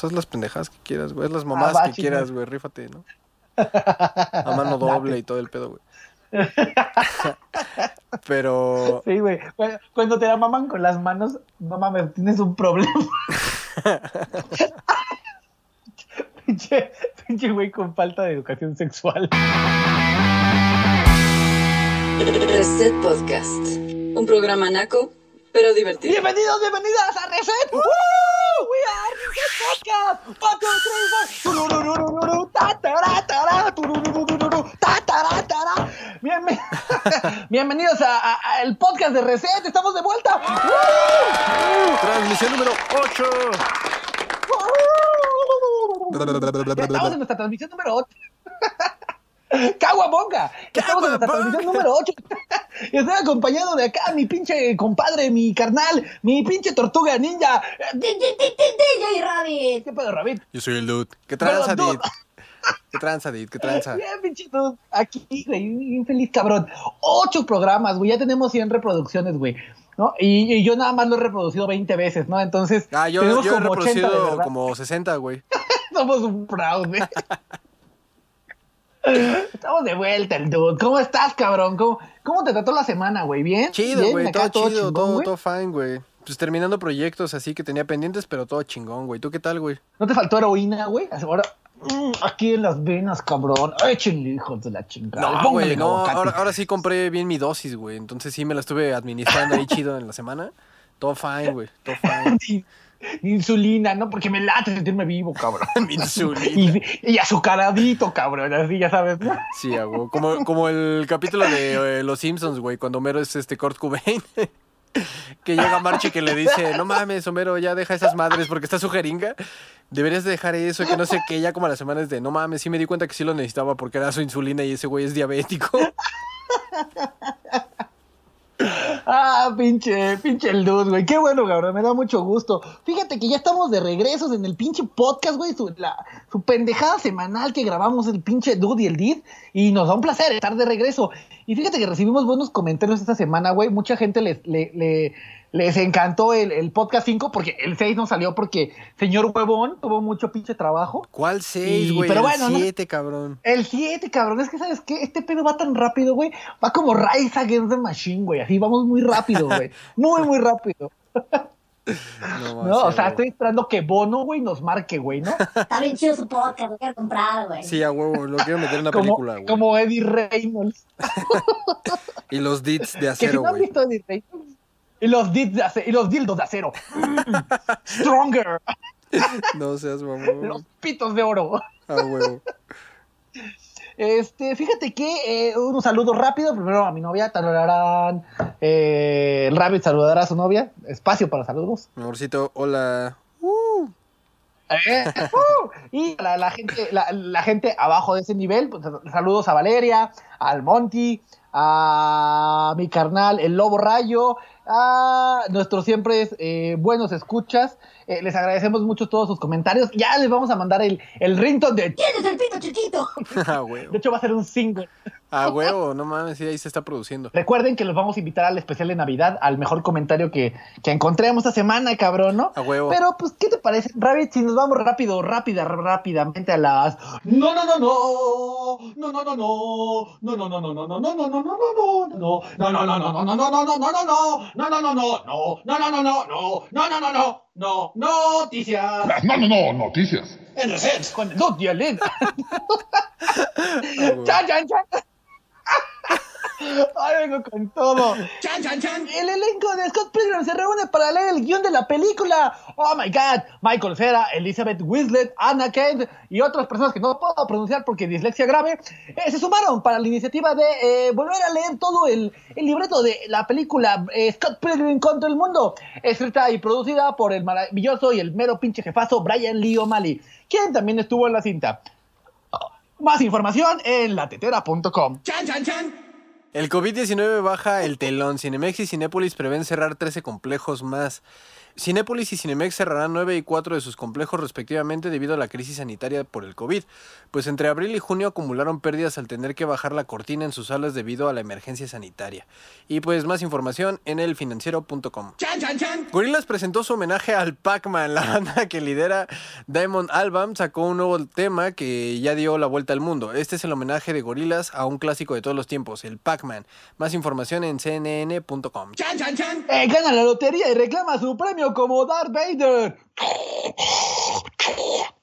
pues haz las pendejadas que quieras, güey. Haz las mamás va, que quieras, güey. Rífate, ¿no? A mano doble y todo el pedo, güey. Pero. Sí, güey. Cu- Cuando te la maman con las manos, no mames, tienes un problema. pinche, pinche güey con falta de educación sexual. Reset Podcast. Un programa naco, pero divertido. Bienvenidos, bienvenidas a Reset. ¡Woo! We are Reset Podcast. Bienvenidos a- a- al podcast de Reset. Estamos de vuelta. ¡Woo! Transmisión número 8. Estamos en nuestra transmisión número 8. Caguabonga. Estamos en nuestra Caguabonga. transmisión número 8. Y estoy acompañado de acá, mi pinche compadre, mi carnal, mi pinche tortuga ninja. DJ Rabbit. ¿Qué pedo, Rabit? Yo soy el dude. ¿Qué tranza, Dude. Did? ¿Qué tranza, Did? ¿Qué tranza? Bien, pinche dude. Aquí, güey, un feliz cabrón. Ocho programas, güey. Ya tenemos 100 reproducciones, güey. ¿No? Y, y yo nada más lo he reproducido 20 veces, ¿no? Entonces, Ah, yo, tenemos yo he como 80 de reproducido como 60, güey. Somos un proud, güey. Estamos de vuelta, el dude. ¿Cómo estás, cabrón? ¿Cómo, cómo te trató la semana, güey? ¿Bien? Chido, güey. Todo chido, chingón, todo, todo fine, güey. Pues terminando proyectos así que tenía pendientes, pero todo chingón, güey. ¿Tú qué tal, güey? ¿No te faltó heroína, güey? Ahora, mm, aquí en las venas, cabrón. Échenle, hijos de la chingada. No, güey, no. ahora sí compré bien mi dosis, güey. Entonces sí me la estuve administrando ahí chido en la semana. Todo fine, güey. Todo fine. Insulina, ¿no? Porque me late sentirme vivo, cabrón. Mi insulina. Y, y azucaradito, cabrón, así ya sabes. ¿no? Sí, güey. Como, como el capítulo de eh, Los Simpsons, güey, cuando Homero es este Kurt Cobain. que llega March y que le dice, no mames, Homero, ya deja esas madres porque está su jeringa. Deberías de dejar eso, que no sé qué, ya como a la semana es de, no mames, sí me di cuenta que sí lo necesitaba porque era su insulina y ese güey es diabético. Ah, pinche, pinche el dude, güey. Qué bueno, cabrón. Me da mucho gusto. Fíjate que ya estamos de regresos en el pinche podcast, güey. Su, la, su pendejada semanal que grabamos el pinche dude y el did. Y nos da un placer estar de regreso. Y fíjate que recibimos buenos comentarios esta semana, güey. Mucha gente les, le- le- les encantó el, el podcast 5 porque el 6 no salió porque señor huevón tuvo mucho pinche trabajo. ¿Cuál seis, Y- güey? pero El bueno, ¿no? siete, cabrón. El 7, cabrón, es que sabes qué, este pedo va tan rápido, güey. Va como Rise Against the Machine, güey. Así vamos muy rápido, güey. Muy, muy rápido. No, o sea, estoy esperando que Bono, güey, nos marque, güey, ¿no? Está bien chido su podcast, lo quiero comprar, güey. Sí, a huevo, lo quiero meter en una Como, película, güey. como Eddie Reynolds. Y los dits de Que si acero, no han güey. visto Eddie Reynolds. Y los, dits de ace- y los dildos de acero. Stronger. No seas mamón. Los pitos de oro. A huevo. Este, fíjate que eh, unos saludos rápidos. Primero a mi novia, tarararán. Eh, el Rabbit saludará a su novia. Espacio para saludos. Amorcito, hola. Eh, uh, y la, la gente, la, la gente abajo de ese nivel, pues, saludos a Valeria, al Monty, a mi carnal, el Lobo Rayo, a nuestros siempre eh, buenos escuchas. Eh, les agradecemos mucho todos sus comentarios. Ya les vamos a mandar el, el ringtone de... ¿Tienes el pito chiquito? A huevo. De hecho, va a ser un single. A huevo, no mames, sí, ahí se está produciendo. Recuerden que los vamos a invitar al especial de Navidad, al mejor comentario que, que encontremos esta semana, cabrón, ¿no? A huevo. Pero, pues, ¿qué te parece, Rabbit? Si nos vamos rápido, rápida, rápidamente a las. No, no, no, no. No, no, no, no. No, no, no, no, no, no, no, no, no, no, no, no. No, no, no, no, no, no, no, no, no, no, no, no. No, no, no, no, no. No, no, no, no, no. No, no, no, no. No, noticias. No, no, no, noticias. En reset con el Dot y el Ed. A huevo. ¡Chan, chan, chan! Ay, vengo con todo. ¡Chan, chan, chan! El elenco de Scott Pilgrim se reúne para leer el guion de la película. ¡Oh, my God! Michael Cera, Elizabeth Winslet, Anna Kent y otras personas que no puedo pronunciar porque dislexia grave, eh, se sumaron para la iniciativa de eh, volver a leer todo el, el libreto de la película eh, Scott Pilgrim contra el mundo, escrita y producida por el maravilloso y el mero pinche jefazo Brian Lee O'Malley, quien también estuvo en la cinta. Más información en latetera.com. El COVID-19 baja el telón. Cinemex y Cinépolis prevén cerrar 13 complejos más. Cinépolis y Cinemex cerrarán 9 y 4 de sus complejos respectivamente debido a la crisis sanitaria por el COVID, pues entre abril y junio acumularon pérdidas al tener que bajar la cortina en sus salas debido a la emergencia sanitaria. Y pues más información en elfinanciero.com. Gorillaz presentó su homenaje al Pac-Man, la banda que lidera Diamond Album sacó un nuevo tema que ya dio la vuelta al mundo. Este es el homenaje de Gorillaz a un clásico de todos los tiempos, el Pac-Man. Más información en cnn.com. Eh, gana la lotería y reclama su premio como Darth Vader.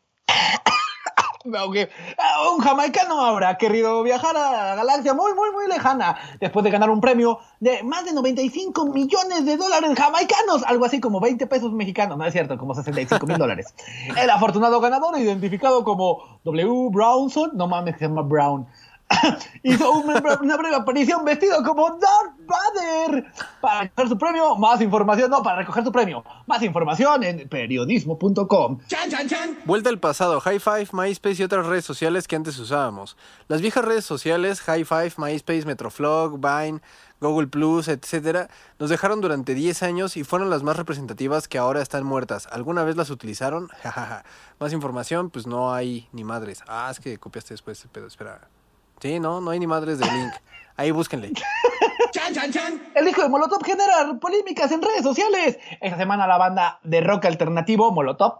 Ahogué. Ah, Un jamaicano habrá querido viajar a la galaxia muy, muy, muy lejana después de ganar un premio de más de 95 millones de dólares jamaicanos, algo así como 20 pesos mexicanos, no es cierto, como 65 mil dólares. El afortunado ganador, identificado como W. Brownson, no mames, se llama Brown, hizo una, una breve aparición vestido como Darth Vader para recoger su premio. Más información, no, para recoger su premio. Más información en periodismo.com. Vuelta al pasado, High Five, MySpace y otras redes sociales que antes usábamos. Las viejas redes sociales, High Five, MySpace, Metroflog, Vine, Google Plus, etcétera, nos dejaron durante 10 años y fueron las más representativas que ahora están muertas. ¿Alguna vez las utilizaron? Jajaja. más información, pues no hay ni madres. Ah, es que copiaste después ese pedo, espera. Sí, no, no hay ni madres de link. Ahí búsquenle. El hijo de Molotov genera polémicas en redes sociales. Esta semana la banda de rock alternativo Molotov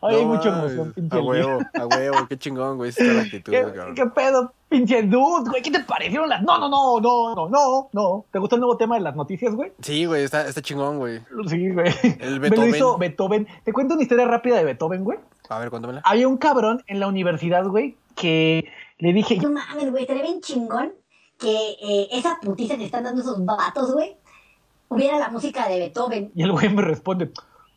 Oye, hay No mucha mames, emoción, pinche A huevo, a huevo, qué chingón, güey. Esa es la actitud, ¿Qué, cabrón. ¿Qué pedo, pinche dude, güey? ¿Qué te parecieron las.? No, no, no, no, no, no, no. ¿Te gustó el nuevo tema de las noticias, güey? Sí, güey, está, está chingón, güey. Sí, güey. El Me lo Beethoven. hizo Beethoven. Te cuento una historia rápida de Beethoven, güey. A ver, cuéntamela. Había un cabrón en la universidad, güey, que le dije, No mames, güey, estaría bien chingón que eh, esa putiza que están dando esos vatos, güey, hubiera la música de Beethoven. y el güey me responde,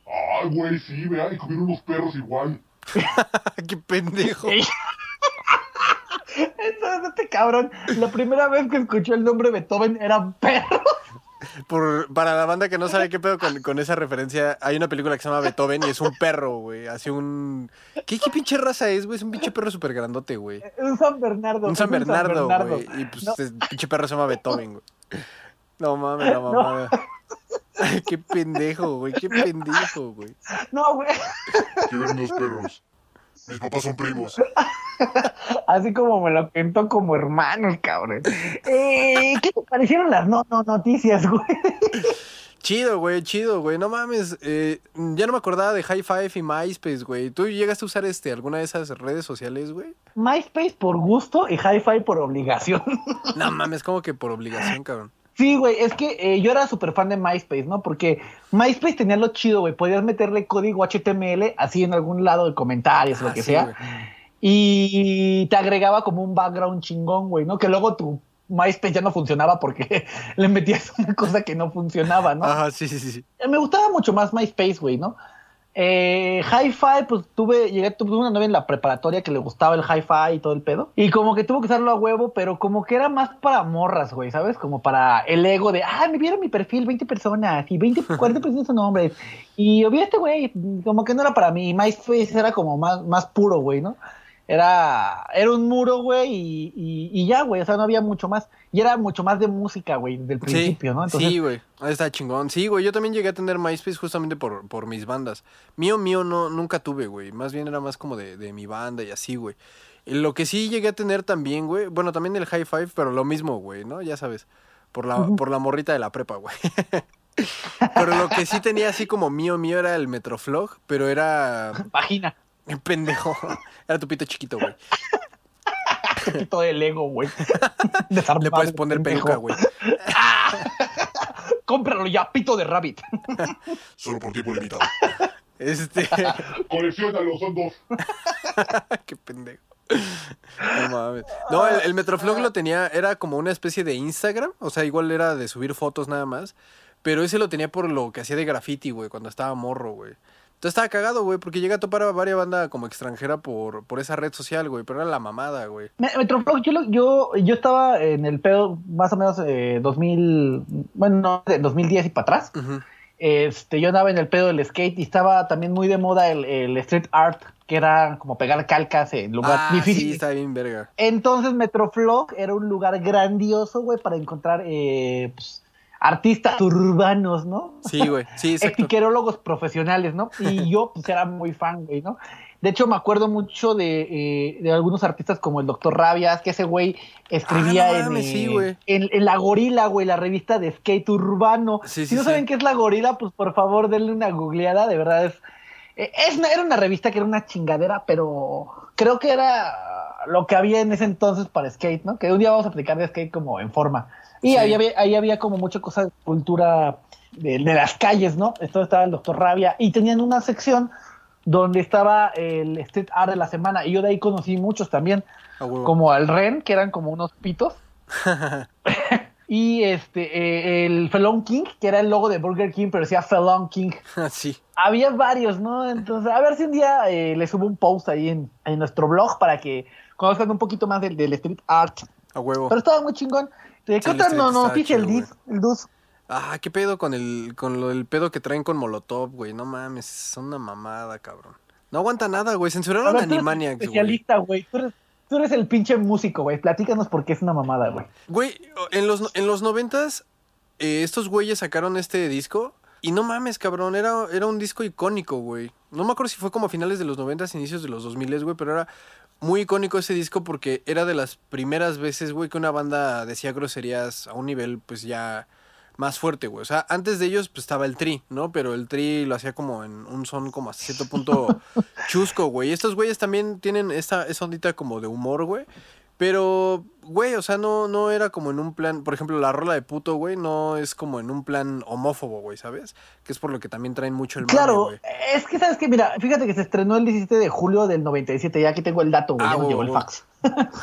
Ay, güey, sí, vea, y comieron unos perros igual. qué pendejo. Entonces este cabrón, la primera vez que escuchó el nombre Beethoven era perro. Por, para la banda que no sabe qué pedo con, con esa referencia, hay una película que se llama Beethoven y es un perro, güey. Hace un. ¿Qué, qué pinche raza es, güey? Es un pinche perro súper grandote, güey. Un San Bernardo. Un San Bernardo, güey. Y pues No. el pinche perro se llama Beethoven, güey. No mames, la mamada. Ay, qué pendejo, güey. Qué pendejo, güey. No, güey. Quieren unos perros. Mis papás son primos. Así como me lo pintó como hermanos, cabrón. Eh, ¿Qué te parecieron las no, no noticias, güey? Chido, güey, chido, güey. No mames. eh, ya no me acordaba de High Five y MySpace, güey. ¿Tú llegaste a usar este alguna de esas redes sociales, güey? MySpace por gusto y Hi-Fi por obligación. No mames, como que por obligación, cabrón. Sí, güey, es que eh, yo era súper fan de MySpace, ¿no? Porque MySpace tenía lo chido, güey. Podías meterle código HTML así en algún lado de comentarios o lo Ah, que sí, sea. Y te agregaba como un background chingón, güey, ¿no? Que luego tu MySpace ya no funcionaba porque le metías una cosa que no funcionaba, ¿no? Ajá, sí, sí, sí. sí. Eh, Me gustaba mucho más MySpace, güey, ¿no? Eh, Hi-Fi, pues tuve, llegué, tuve una novia en la preparatoria que le gustaba el Hi-Fi y todo el pedo. Y como que tuvo que usarlo a huevo, pero como que era más para morras, güey, ¿sabes? Como para el ego de, ah, me vieron mi perfil 20 personas y 20, 40 personas son hombres. Y yo vi a este güey, como que no era para mí. MySpace era como más, más puro, güey, ¿no? Era, era un muro, güey, y, y, y ya, güey, o sea, no había mucho más. Y era mucho más de música, güey, desde el principio, sí, ¿no? Entonces, sí, güey. Está chingón. Sí, güey. Yo también llegué a tener MySpace justamente por, por mis bandas. Mío, mío, no, nunca tuve, güey. Más bien era más como de, de mi banda y así, güey. Lo que sí llegué a tener también, güey. Bueno, también el High Five, pero lo mismo, güey, ¿no? Ya sabes. Por la, por la morrita de la prepa, güey. pero lo que sí tenía así como mío, mío era el Metroflog, pero era. Vagina. Pendejo. Era tu pito chiquito, güey. poquito de Lego, güey. Le puedes poner pendejo. peluca, güey. Cómpralo ya, pito de rabbit. Solo por tiempo limitado. Este. Colecciónalo, son dos. Qué pendejo. No mames. No, el, el Metroflog lo tenía, era como una especie de Instagram, o sea, igual era de subir fotos nada más, Pero ese lo tenía por lo que hacía de graffiti, güey, cuando estaba morro, güey. Entonces estaba cagado, güey, porque llega a topar a varias bandas como extranjera por, por esa red social, güey. Pero era la mamada, güey. Me- Metroflog, yo, yo, yo estaba en el pedo más o menos eh, 2000, bueno, no, de 2010 y para atrás. Este, yo andaba en el pedo del skate y estaba también muy de moda el, el street art, que era como pegar calcas en lugares Ah, sí, difíciles. está bien verga. Entonces Metroflog era un lugar grandioso, güey, para encontrar eh, pues, artistas urbanos, ¿no? Sí, güey. Sí, exacto. Etiquerólogos profesionales, ¿no? Y yo, pues, era muy fan, güey, ¿no? De hecho, me acuerdo mucho de, eh, de algunos artistas como el Doctor Rabias, que ese güey escribía Ah, no en, mames, eh, sí, güey. en, en La Gorila, güey, la revista de skate urbano. Sí, si sí, no saben qué es La Gorila, pues por favor denle una googleada, de verdad es... eh, es una- era una revista que era una chingadera, pero creo que era lo que había en ese entonces para skate, ¿no? Que un día vamos a aplicar de skate como en forma. Y Sí. ahí, había, ahí había como mucha cosa de cultura de, de las calles, ¿no? Entonces estaba el doctor Rabia y tenían una sección donde estaba el street art de la semana y yo de ahí conocí muchos también, A huevo. como al Ren, que eran como unos pitos. y este eh, el Felon King, que era el logo de Burger King, pero decía Felon King. sí. Había varios, ¿no? Entonces, a ver si un día eh, les subo un post ahí en, en nuestro blog para que conozcan un poquito más del, del street art. A huevo. Pero estaba muy chingón. ¿De Sí, qué otra no, está noticia el DIS? El DUS. Ah, qué pedo con el, con lo, el pedo que traen con Molotov, güey. No mames, son una mamada, cabrón. No aguanta nada, güey. Censuraron a Animaniacs, güey. especialista, güey. Tú eres, tú eres el pinche músico, güey. Platícanos por qué es una mamada, güey. Güey, en los, en los noventas, eh, estos güeyes sacaron este disco. Y no mames, cabrón, era, era un disco icónico, güey. No me acuerdo si fue como a finales de los noventas, inicios de los dos miles, güey, pero era muy icónico ese disco porque era de las primeras veces, güey, que una banda decía groserías a un nivel, pues ya más fuerte, güey. O sea, antes de ellos, pues estaba el Tri, ¿no? Pero el Tri lo hacía como en un son como hasta cierto punto chusco, güey. Y estos güeyes también tienen esta, esa ondita como de humor, güey. Pero, güey, o sea, no, no era como en un plan, por ejemplo, la rola de puto, güey, no es como en un plan homófobo, güey, ¿sabes? Que es por lo que también traen mucho el Claro, es que sabes que, mira, fíjate que se estrenó el 17 de julio del 97. Ya aquí tengo el dato, güey. Ah, ya huevo, llegó el fax.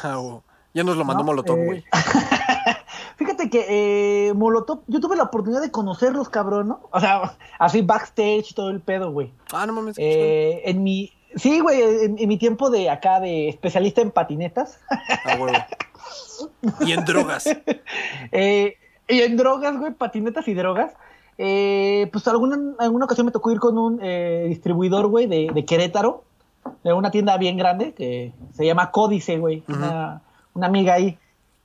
Ah. Ya nos lo mandó ¿no? Molotov, Eh, güey. Fíjate que eh, Molotov, yo tuve la oportunidad de conocerlos, cabrón, ¿no? O sea, así backstage, todo el pedo, güey. Ah, no mames. Eh, en mi, sí, güey, en, en mi tiempo de acá de especialista en patinetas. Ah, huevo. Y en drogas. eh, y en drogas, güey, patinetas y drogas, eh, pues alguna, alguna ocasión me tocó ir con un eh, distribuidor, güey, de, de Querétaro, de una tienda bien grande que se llama Códice, güey, una, una amiga ahí.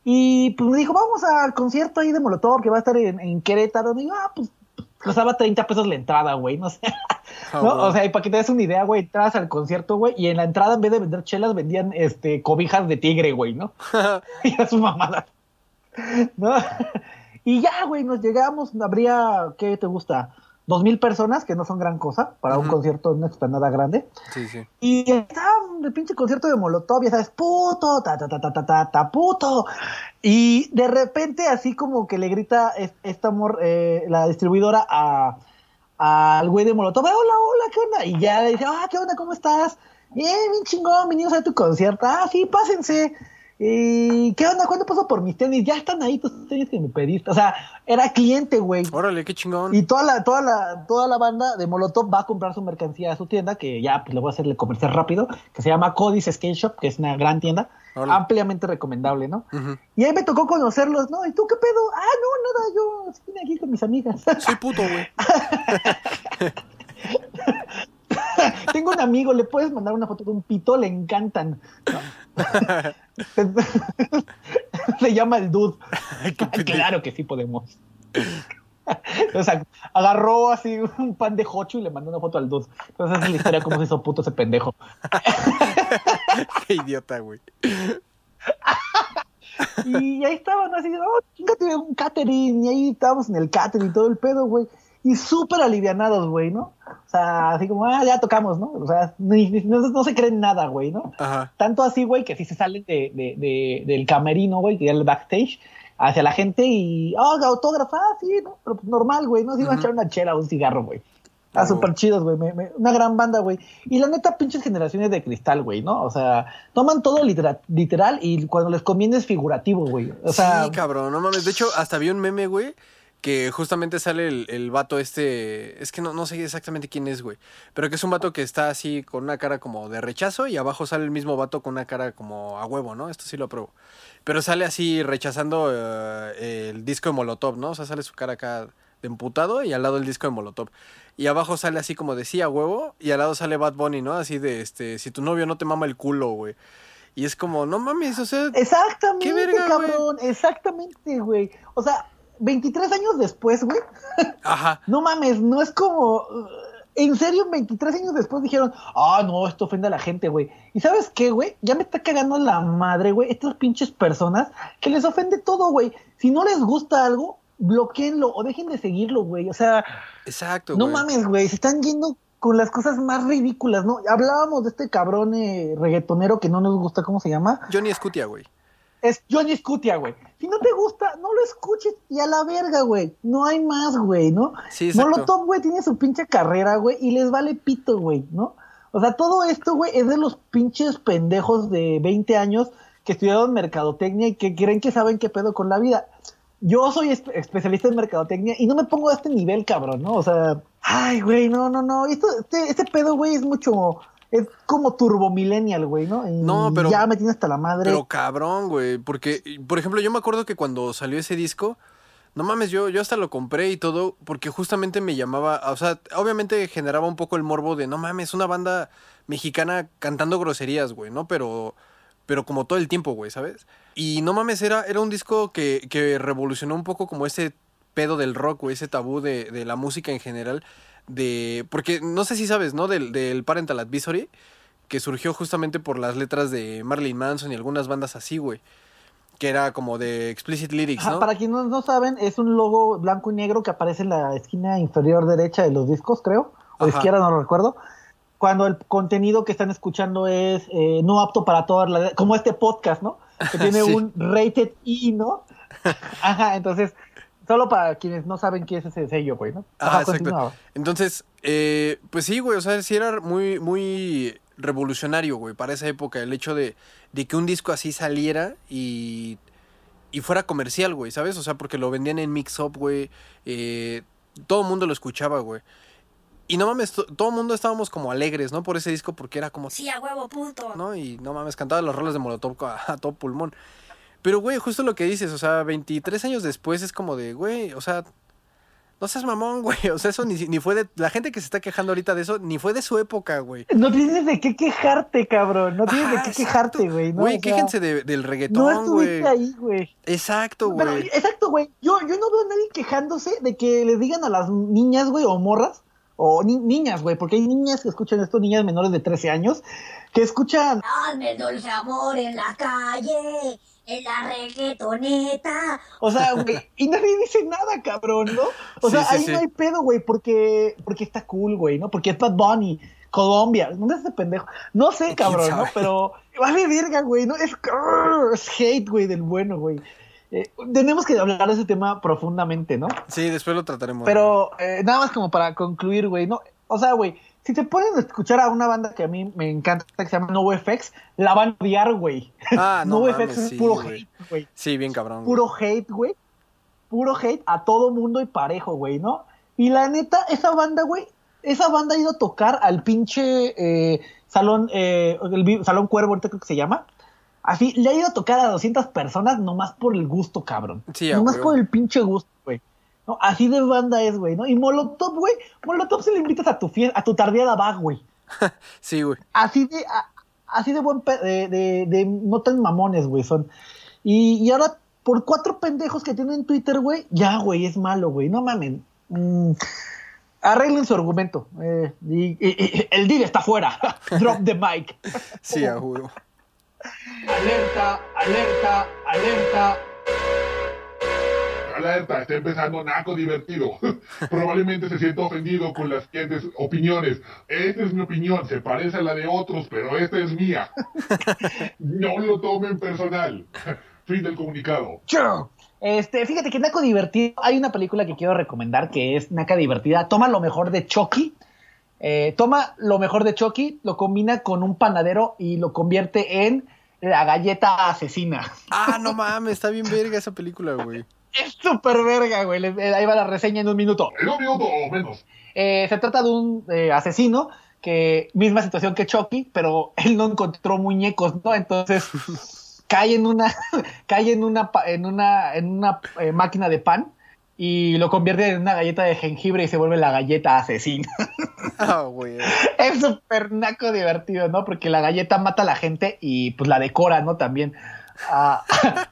Y pues me dijo, vamos al concierto ahí de Molotov que va a estar en, en Querétaro. Digo, ah, pues costaba 30 pesos la entrada, güey, no sé. Ah, ¿no? O sea, y para que te des una idea, güey, entras al concierto, güey, y en la entrada en vez de vender chelas vendían este cobijas de tigre, güey, ¿no? y era su mamada. ¿No? y ya, güey, nos llegamos, habría, ¿qué te gusta? Dos mil personas, que no son gran cosa para un concierto en una explanada grande. sí, sí. Y estaba el pinche concierto de Molotov, ya sabes, puto, ta, ta, ta, ta, ta, ta, puto. Y de repente, así como que le grita es- esta amor, eh, la distribuidora a al güey de Molotov, "Eh, hola, hola, ¿qué onda? Y ya le dice, ah, ¿qué onda? ¿Cómo estás? Bien, bien chingón, vinimos a tu concierto. Ah, sí, pásense. ¿Y qué onda? ¿Cuándo pasó por mis tenis? Ya están ahí tus tenis que me pediste. O sea, era cliente, güey. Órale, qué chingón. Y toda la, toda la, toda la banda de Molotov va a comprar su mercancía a su tienda, que ya pues le voy a hacerle comercial rápido, que se llama Codice Skate Shop, que es una gran tienda, Órale. ampliamente recomendable, ¿no? Y ahí me tocó conocerlos, ¿no? ¿Y tú qué pedo? Ah, no, nada, yo vine aquí con mis amigas. Soy puto, güey. Tengo un amigo, le puedes mandar una foto de un pito, le encantan. No. se llama el dude. Ay, claro que sí podemos. O sea, agarró así un pan de jocho y le mandó una foto al dude. Entonces esa es la historia de cómo se hizo puto ese pendejo. Qué idiota, güey. Y ahí estaban así, oh, chingate un catering. Y ahí estábamos en el catering y todo el pedo, güey. Y súper alivianados, güey, ¿no? O sea, así como, ah, ya tocamos, ¿no? O sea, ni- ni- no, no se creen nada, güey, ¿no? Ajá. Tanto así, güey, que sí se salen de, de- de- del camerino, güey, que era el backstage, hacia la gente y, oh, autógrafo, ah, sí, ¿no? Pero pues normal, güey, ¿no? Se iban a echar una chela o un cigarro, güey. Ah, Oh. súper chidos, güey. una gran banda, güey. Y la neta, pinches generaciones de cristal, güey, ¿no? O sea, toman todo litera- literal y cuando les conviene es figurativo, güey. O sea, sí, cabrón, no mames. De hecho, hasta vi un meme, güey, que justamente sale el, el vato este, es que no, no sé exactamente quién es, güey, pero que es un vato que está así con una cara como de rechazo y abajo sale el mismo vato con una cara como a huevo, ¿no? Esto sí lo apruebo. Pero sale así rechazando eh, el disco de Molotov, ¿no? O sea, sale su cara acá de emputado y al lado el disco de Molotov. Y abajo sale así como decía huevo y al lado sale Bad Bunny, ¿no? Así de, este, si tu novio no te mama el culo, güey. Y es como, no mames, o sea, Exactamente, ¿Qué verga, cabrón. Exactamente, güey. O sea, 23 años después, güey. ajá. No mames, no es como. En serio, 23 años después dijeron, ah, no, esto ofende a la gente, güey. ¿Y sabes qué, güey? Ya me está cagando la madre, güey. Estas pinches personas que les ofende todo, güey. Si no les gusta algo, bloqueenlo o dejen de seguirlo, güey. O sea, Exacto, no mames, güey. Se están yendo con las cosas más ridículas, ¿no? Hablábamos de este cabrón eh, reggaetonero que no nos gusta, ¿cómo se llama? Johnny Scutia, güey. Es Johnny Scutia, güey. Si no te gusta, no lo escuches y a la verga, güey. No hay más, güey, ¿no? Sí. Molotov, güey, tiene su pinche carrera, güey, y les vale pito, güey, ¿no? O sea, todo esto, güey, es de los pinches pendejos de 20 años que estudiaron mercadotecnia y que creen que saben qué pedo con la vida. Yo soy espe- especialista en mercadotecnia y no me pongo a este nivel, cabrón, ¿no? O sea, ay, güey, no, no, no. Esto, este, este pedo, güey, es mucho. Es como turbo millennial, güey, ¿no? Y No, pero- Ya me tiene hasta la madre. Pero cabrón, güey. Porque, por ejemplo, yo me acuerdo que cuando salió ese disco, no mames, yo, yo hasta lo compré y todo, porque justamente me llamaba, o sea, obviamente generaba un poco el morbo de, no mames, una banda mexicana cantando groserías, güey, ¿no? Pero, pero como todo el tiempo, güey, ¿sabes? Y no mames, era, era un disco que, que revolucionó un poco como ese pedo del rock, güey, ese tabú de, de la música en general. De, porque no sé si sabes, ¿no? Del, del Parental Advisory, que surgió justamente por las letras de Marilyn Manson y algunas bandas así, güey. Que era como de explicit lyrics, Ajá, ¿no? Para quienes no saben, es un logo blanco y negro que aparece en la esquina inferior derecha de los discos, creo. O Ajá. izquierda, no lo recuerdo. Cuando el contenido que están escuchando es eh, no apto para todas las... Como este podcast, ¿no? Que tiene Sí. un rated E, ¿no? Ajá, entonces, solo para quienes no saben qué es ese sello, güey, ¿no? Ajá, continúa. exacto. Entonces, eh, pues sí, güey, o sea, sí era muy, muy revolucionario, güey, para esa época, el hecho de, de que un disco así saliera y, y fuera comercial, güey, ¿sabes? O sea, porque lo vendían en Mix Up, güey, eh, todo el mundo lo escuchaba, güey. Y no mames, to- todo el mundo estábamos como alegres, ¿no? Por ese disco, porque era como, Sí, a huevo, puto. ¿no? Y no mames, cantaba los roles de Molotov a, a todo pulmón. Pero, güey, justo lo que dices, o sea, 23 años después es como de, güey, o sea, no seas mamón, güey. O sea, eso ni, ni fue de. La gente que se está quejando ahorita de eso, ni fue de su época, güey. No tienes de qué quejarte, cabrón. No tienes Ajá, de qué exacto. quejarte, güey. ¿no? Güey, O sea, quéjense de- del No reggaetón, estuviste güey. ahí, güey. Exacto, Pero, güey. exacto, güey. Yo, yo no veo a nadie quejándose de que le digan a las niñas, güey, o morras, o ni- niñas, güey, porque hay niñas que escuchan esto, niñas menores de 13 años, que escuchan, el dulce amor en la calle, en la reggaetoneta. o sea, güey, y nadie dice nada, cabrón, ¿no? O Sí, sea, sí, ahí sí. no hay pedo, güey, porque, porque está cool, güey, ¿no? Porque es Bad Bunny, Colombia, ¿dónde es ese pendejo? No sé, cabrón, ¿no? Pero vale verga, güey, ¿no? Es, es hate, güey, del bueno, güey. Eh, tenemos que hablar de ese tema profundamente, ¿no? Sí, después lo trataremos. Pero eh, nada más como para concluir, güey, ¿no? O sea, güey, si te ponen a escuchar a una banda que a mí me encanta, que se llama NoFX, la van a odiar, güey. Ah, no NoFX mames, es sí, puro güey. hate, güey. Sí, bien cabrón. güey. Puro hate, güey. Puro hate a todo mundo y parejo, güey, ¿no? Y la neta, esa banda, güey, esa banda ha ido a tocar al pinche eh, salón, eh, el salón Cuervo, ahorita creo que se llama. Así, le ha ido a tocar a 200 personas nomás por el gusto, cabrón. Sí, nomás por el pinche gusto, güey. ¿No? Así de banda es, güey, ¿no? Y Molotov, güey, Molotov se le invitas a tu fiesta, a tu tardeada va, güey. Sí, güey. Así de, a- así de buen, pe- de, de, de no tan mamones, güey, son. Y, y ahora, por cuatro pendejos que tienen Twitter, güey, ya, güey, es malo, güey, no mamen. Mm, arreglen su argumento. eh, y, el deal está fuera. Drop the mic. Sí, a. Alerta, alerta, alerta. Alerta, está empezando Naco divertido. Probablemente se sienta ofendido con las siguientes opiniones. Esta es mi opinión, se parece a la de otros, pero esta es mía. No lo tomen personal. Fin del comunicado. Chao. Este, fíjate que Naco Divertido, hay una película que quiero recomendar que es Naca Divertida. Toma lo mejor de Chucky. eh, toma lo mejor de Chucky, lo combina con un panadero y lo convierte en la galleta asesina. Ah, no mames, está bien verga esa película, güey. Es súper verga, güey. Eh, Ahí va la reseña en un minuto. En un minuto o menos. Eh, se trata de un eh, asesino que, misma situación que Chucky, pero él no encontró muñecos, ¿no? Entonces cae en una, cae en una, pa- en una, en una eh, máquina de pan y lo convierte en una galleta de jengibre y se vuelve la galleta asesina. Ah, güey. es súper naco divertido, ¿no? Porque la galleta mata a la gente y pues la decora, ¿no? También. Ah,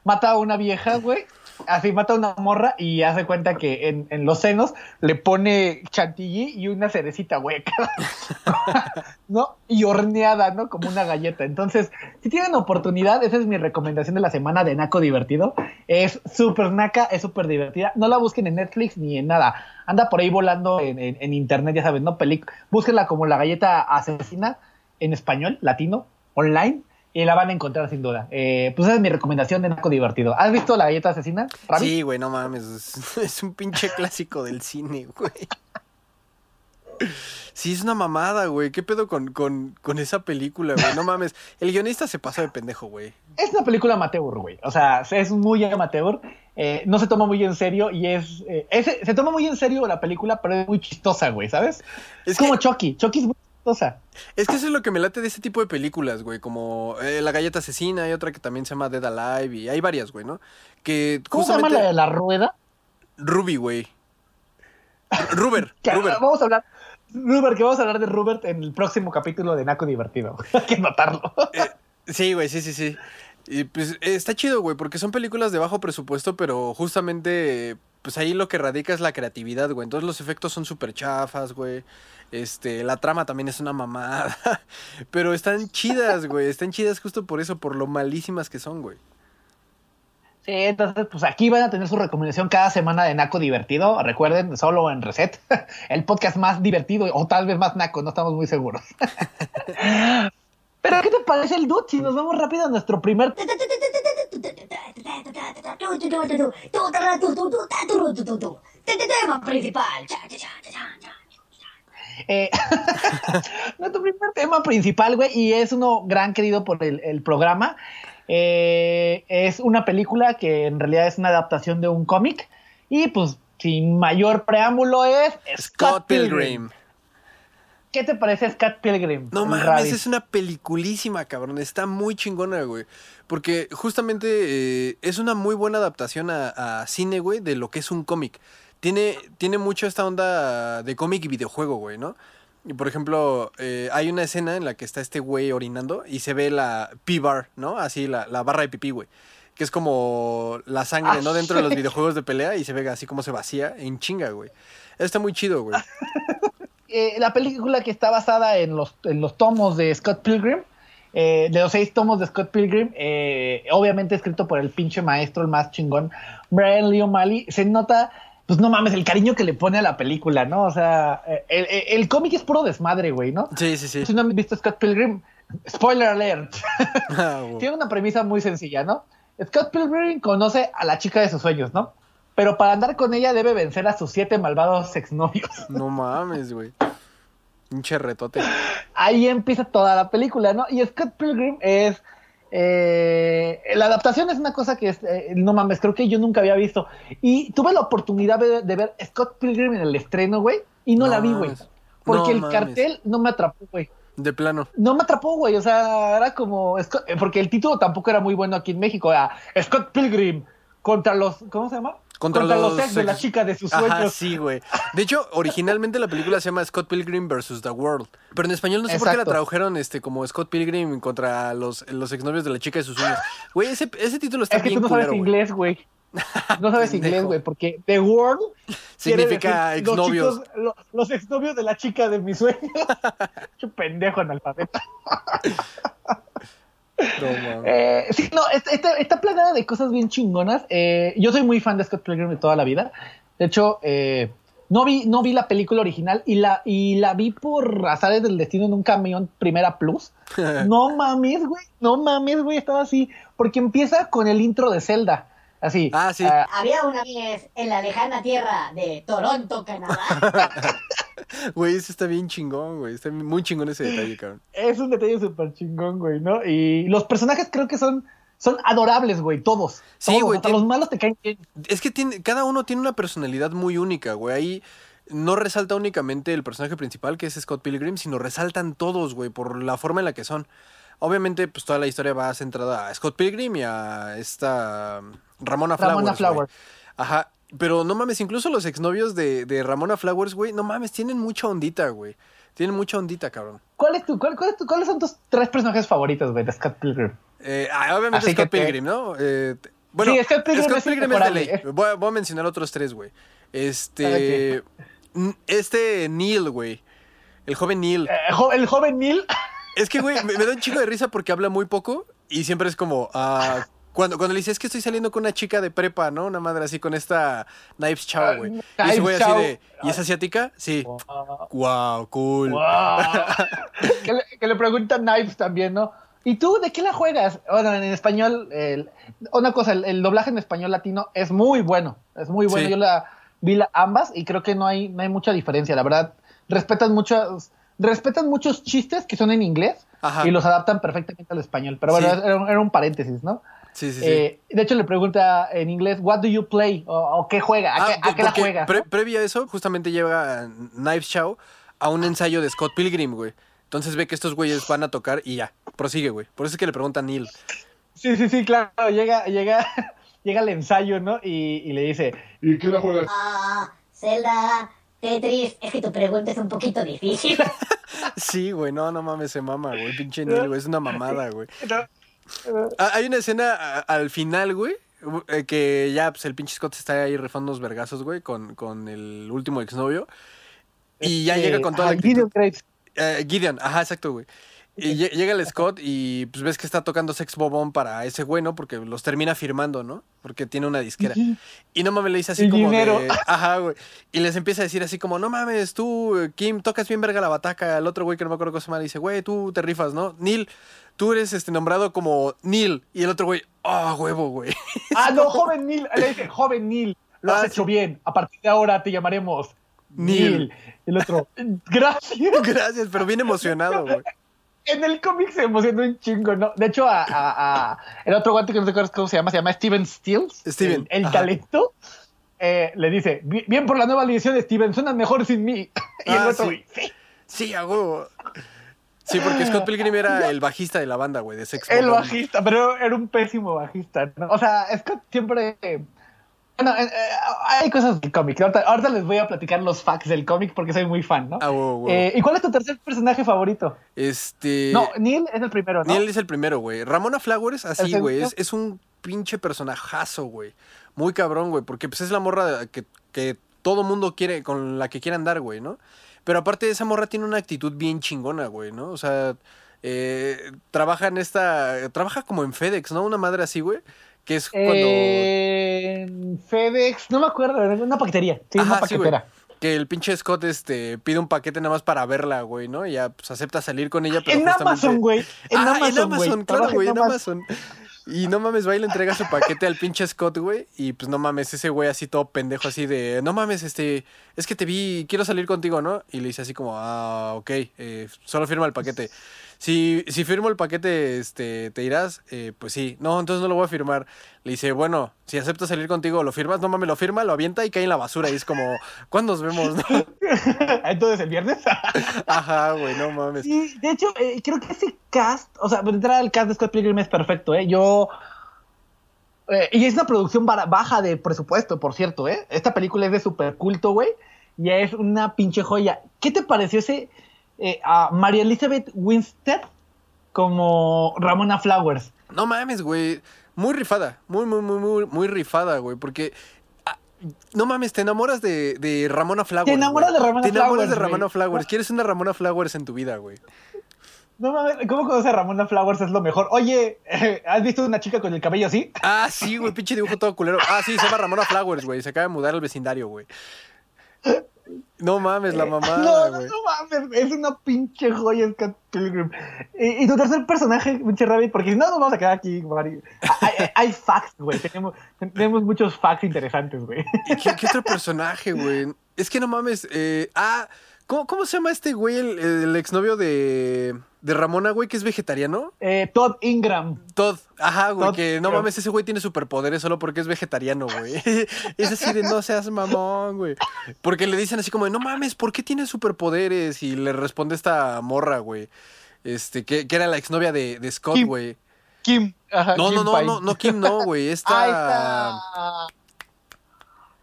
mata a una vieja, güey. Así mata a una morra y hace cuenta que en, los senos le pone chantilly y una cerecita hueca. ¿No? Y horneada, ¿no? Como una galleta. Entonces, si tienen oportunidad, esa es mi recomendación de la semana de Naco Divertido. Es súper naca, es súper divertida. No la busquen en Netflix ni en nada. Anda por ahí volando en internet, ya saben, ¿no? Pelic Búsquenla como la galleta asesina en español, latino, online. Y la van a encontrar sin duda. Eh, pues esa es mi recomendación de Naco Divertido. ¿Has visto la galleta asesina? Ravi? Sí, güey, no mames. Es, un pinche clásico del cine, güey. Sí, es una mamada, güey. ¿Qué pedo con, con, con esa película, güey? No mames. El guionista se pasó de pendejo, güey. Es una película amateur, güey. O sea, es muy amateur. eh, no se toma muy en serio y es, eh, es- Se toma muy en serio la película, pero es muy chistosa, güey, ¿sabes? Es, Es como Chucky. Chucky es muy Es que eso es lo que me late de ese tipo de películas, güey. Como eh, La Galleta Asesina, hay otra que también se llama Dead Alive y hay varias, güey, ¿no? Que ¿Cómo se llama la de la rueda? Ruby, güey. Ruber, Ruber. Vamos a hablar. Rubert, que vamos a hablar de Rubert en el próximo capítulo de Naco Divertido. Hay que notarlo. Sí, güey, sí, sí, sí. Y pues eh, está chido, güey, porque son películas de bajo presupuesto, pero justamente, pues ahí lo que radica es la creatividad, güey. Entonces los efectos son súper chafas, güey. Este, la trama también es una mamada. Pero están chidas, güey. Están chidas justo por eso, por lo malísimas que son, güey. Sí, entonces, pues aquí van a tener su recomendación cada semana de Naco Divertido. Recuerden, solo en Reset, el podcast más divertido o tal vez más Naco, no estamos muy seguros. Pero, ¿qué te parece el dude? Si nos vamos rápido a nuestro primer. Tema principal. Eh, nuestro primer tema principal, güey, y es uno gran querido por el, el programa. Eh, es una película que en realidad es una adaptación de un cómic. Y pues, sin mayor preámbulo, es Scott Pilgrim. ¿Qué te parece Scott Pilgrim? No mames, Ravi? es una peliculísima, cabrón. Está muy chingona, güey. Porque justamente eh, es una muy buena adaptación a, a cine, güey, de lo que es un cómic. Tiene, tiene mucho esta onda de cómic y videojuego, güey, ¿no? Y por ejemplo, eh, hay una escena en la que está este güey orinando y se ve la P-bar, ¿no? Así, la, la barra de pipí, güey. Que es como la sangre, Ah, ¿no? Dentro de los videojuegos de pelea y se ve así como se vacía en chinga, güey. Está muy chido, güey. Eh, la película que está basada en los, en los tomos de Scott Pilgrim, eh, de los seis tomos de Scott Pilgrim, eh, obviamente escrito por el pinche maestro, el más chingón, Brian Lee O'Malley, se nota, pues no mames, el cariño que le pone a la película, ¿no? O sea, eh, el, el- el cómic es puro desmadre, güey, ¿no? Sí, sí, sí. Si no han visto Scott Pilgrim, spoiler alert. Ah. Tiene una premisa muy sencilla, ¿no? Scott Pilgrim conoce a la chica de sus sueños, ¿no? Pero para andar con ella debe vencer a sus siete malvados exnovios. No mames, güey. Pinche retote. ahí empieza toda la película, ¿no? Y Scott Pilgrim es... eh, la adaptación es una cosa que es, eh, no mames, creo que yo nunca había visto. Y tuve la oportunidad de, de ver Scott Pilgrim en el estreno, güey, y no, No la vi, güey. Porque No el mames. cartel no me atrapó, güey. De plano. No me atrapó, güey. O sea, era como. Scott- eh, Porque el título tampoco era muy bueno aquí en México. Era Scott Pilgrim contra los. ¿Cómo se llama? Contra, los, ex de la chica de sus Ajá, sueños. sí, güey. De hecho, originalmente la película se llama Scott Pilgrim vs. The World. Pero en español no sé por qué la Exacto. tradujeron este, como Scott Pilgrim contra los, los exnovios de la chica de sus sueños. Güey, ese, ese título está Es que bien tú no sabes culero, inglés, güey. No sabes inglés, güey, porque The World Significa los exnovios. chicos- lo- Los, exnovios de la chica de mis sueños. Qué pendejo analfabeta. No, mames. Eh, sí, no, está, está, está plagada de cosas bien chingonas. Eh, yo soy muy fan de Scott Pilgrim de toda la vida. De hecho, eh, no, vi, no vi la película original y la, y la vi por azares del destino en un camión Primera Plus. No mames, güey. No mames, güey. Estaba así. Porque empieza con el intro de Zelda. Así. Ah, sí. Había una vez en la lejana tierra de Toronto, Canadá. Güey, ese está bien chingón, güey. Está muy chingón ese detalle, cabrón. Es un detalle súper chingón, güey, ¿no? Y los personajes creo que son son adorables, güey, todos. Sí, güey, Hasta tiene- los malos te caen bien. Es que tiene, cada uno tiene una personalidad muy única, güey. Ahí no resalta únicamente el personaje principal, que es Scott Pilgrim, sino resaltan todos, güey, por la forma en la que son. Obviamente, pues toda la historia va centrada a Scott Pilgrim y a esta Ramona Flowers. Ramona. Flowers. Ajá. Pero no mames, incluso los exnovios de, de Ramona Flowers, güey, no mames, tienen mucha ondita, güey. Tienen mucha ondita, cabrón. ¿Cuál es tu, cuál, cuál es tu- ¿Cuáles son tus tres personajes favoritos, güey, de Scott Pilgrim? Eh, ah, obviamente Así Scott te- Pilgrim, ¿no? Eh, bueno, Sí, Scott Pilgrim es es de ley. Voy a, voy a mencionar otros tres, güey. Este. n- Este Neil, güey. El joven Neil. Eh, jo- el joven Neil. Es que, güey, me, me da un chico de risa porque habla muy poco y siempre es como. ah, cuando, cuando le dice, es que estoy saliendo con una chica de prepa, ¿no? Una madre así con esta Knives Chow, güey. Y ese Knives güey así de. ¿Y es asiática? Sí. Wow, cool. Wow. que, le, que le preguntan Knives también, ¿no? ¿Y tú de qué la juegas? Bueno, en español, el- una cosa, el, el doblaje en español latino es muy bueno, es muy bueno. Sí. Yo la vi la, ambas y creo que no hay, no hay mucha diferencia, la verdad. Respetan muchos, respetan muchos chistes que son en inglés Ajá. y los adaptan perfectamente al español. Pero bueno, Sí. era, un- era un paréntesis, ¿no? Sí, sí, sí. Eh, de hecho, le pregunta en inglés, ¿What do you play? O, o ¿qué juega? ¿A, Ah, qué, a po- qué la juegas? pre- previo a eso, justamente llega Knives Chow a un ensayo de Scott Pilgrim, güey. Entonces ve que estos güeyes van a tocar y ya, prosigue, güey. Por eso es que le pregunta a Neil. Sí, sí, sí, claro. Llega, llega, llega al ensayo, ¿no? Y, y le dice, ¿Y qué la juegas? Ah, Zelda, Tetris, es que tu pregunta es un poquito difícil. Sí, güey, no, no mames, se mama, güey. Pinche Neil, güey, es una mamada, güey. "No, Hay una escena a- al final, güey, eh, que ya, pues el pinche Scott está ahí rifando unos vergazos, güey, con, con el último exnovio. Y ya este, llega con toda la actitud. Gideon Graves. Eh, Gideon, ajá, exacto, güey. Y lle- llega el Scott y pues ves que está tocando Sex Bobón para ese güey, ¿no? Porque los termina firmando, ¿no? Porque tiene una disquera. Y no mames, le dice así El como dinero. de... Ajá, güey. Y les empieza a decir así como, no mames, tú, Kim, tocas bien verga la bataca. El otro güey que no me acuerdo cómo se llama, le dice, güey, tú te rifas, ¿no? Neil, tú eres este nombrado como Neil. Y el otro güey, ah, huevo, güey. Ah, no, joven Neil. Le dice, joven Neil, lo has Ah, hecho sí. bien. A partir de ahora te llamaremos Neil. Neil. El otro, gracias. Gracias, pero bien emocionado, güey. En el cómic se emocionó un chingo, ¿no? De hecho, a, a- a- el otro guante que no te acuerdas cómo se llama, se llama Steven Stills. Steven, El, talento. eh, le dice, "Bi- bien por la nueva edición, Steven, suenan mejor sin mí. Y el Ah, otro, sí. sí. Sí, a huevo. Sí, porque Scott Pilgrim era el bajista de la banda, güey, de Sex El bajista, pero era un pésimo bajista. ¿no? O sea, Scott siempre. Bueno, eh, eh, hay cosas del cómic. Ahorita, ahorita les voy a platicar los facts del cómic porque soy muy fan, ¿no? Ah, huevo. Eh, ¿Y cuál es tu tercer personaje favorito? Este. no, Neil es el primero, ¿no? Neil es el primero, güey. Ramona Flowers, así, ¿El güey. es un pinche personajazo, güey. Muy cabrón, güey. Porque pues es la morra que, que todo mundo quiere, con la que quiere andar, güey, ¿no? Pero aparte, esa morra tiene una actitud bien chingona, güey, ¿no? O sea, eh, trabaja en esta. Trabaja como en FedEx, ¿no? Una madre así, güey. Que es cuando. Eh, en FedEx, no me acuerdo, una paquetería. Sí, una sí, paquetera. Que el pinche Scott este, pide un paquete nada más para verla, güey, ¿no? Y ya pues acepta salir con ella, pero en justamente... Amazon, güey. En ah, Amazon, en Amazon, güey. claro, güey, en Amazon. Y no mames, va y le entrega su paquete al pinche Scott, güey. Y pues no mames, ese güey así todo pendejo, así de, no mames, este, es que te vi, quiero salir contigo, ¿no? Y le dice así como, ah, ok, eh, solo firma el paquete. Si, si firmo el paquete, este, ¿te irás? Eh, pues sí. No, entonces no lo voy a firmar. Le dice, bueno, si acepto salir contigo, ¿lo firmas? No mames, lo firma, lo avienta y cae en la basura. Y es como, ¿cuándo nos vemos? no? Entonces, el viernes. Ajá, güey, no mames. Sí, de hecho, eh, creo que ese cast, o sea, entrar al cast de Scott Pilgrim es perfecto, ¿eh? Yo. eh, y es una producción baja de presupuesto, por cierto, ¿eh? Esta película es de super culto, güey. Y es una pinche joya. ¿Qué te pareció ese eh, a María Elizabeth Winstead como Ramona Flowers? No mames, güey. Muy rifada. Muy, muy, muy, muy, muy rifada, güey. Porque. ah, No mames, te enamoras de, de Ramona Flowers. Te enamoras güey. de Ramona Te enamoras Flowers, de güey. Ramona Flowers. Quieres una Ramona Flowers en tu vida, güey. No mames, ¿cómo conoce a Ramona Flowers? Es lo mejor. Oye, ¿has visto una chica con el cabello así? Ah, sí, güey, pinche dibujo todo culero. Ah, sí, se llama Ramona Flowers, güey. Se acaba de mudar al vecindario, güey. No mames, la no, mamada, no, güey. no mames, es una pinche joya Scott Pilgrim. Y, y tu tercer personaje, pinche Rabbit, porque no nos vamos a quedar aquí, Mari. Hay, hay- hay facts, güey. Tenemos, tenemos muchos facts interesantes, güey. ¿Y qué, qué otro personaje, güey? Es que no mames. eh, ah, ¿Cómo, cómo se llama este güey, el, el exnovio de, de Ramona, güey, que es vegetariano? Eh, Todd Ingram. Todd, ajá, güey, Todd, que no mames, ese güey tiene superpoderes solo porque es vegetariano, güey. Es así de no seas mamón, güey. Porque le dicen así como, de, no mames, ¿por qué tiene superpoderes? Y le responde esta morra, güey. Este, que, que era la exnovia de, de Scott, Kim. güey. Kim. Ajá, No, no, Kim no, Pine. no, no, Kim no, güey. Esta. está.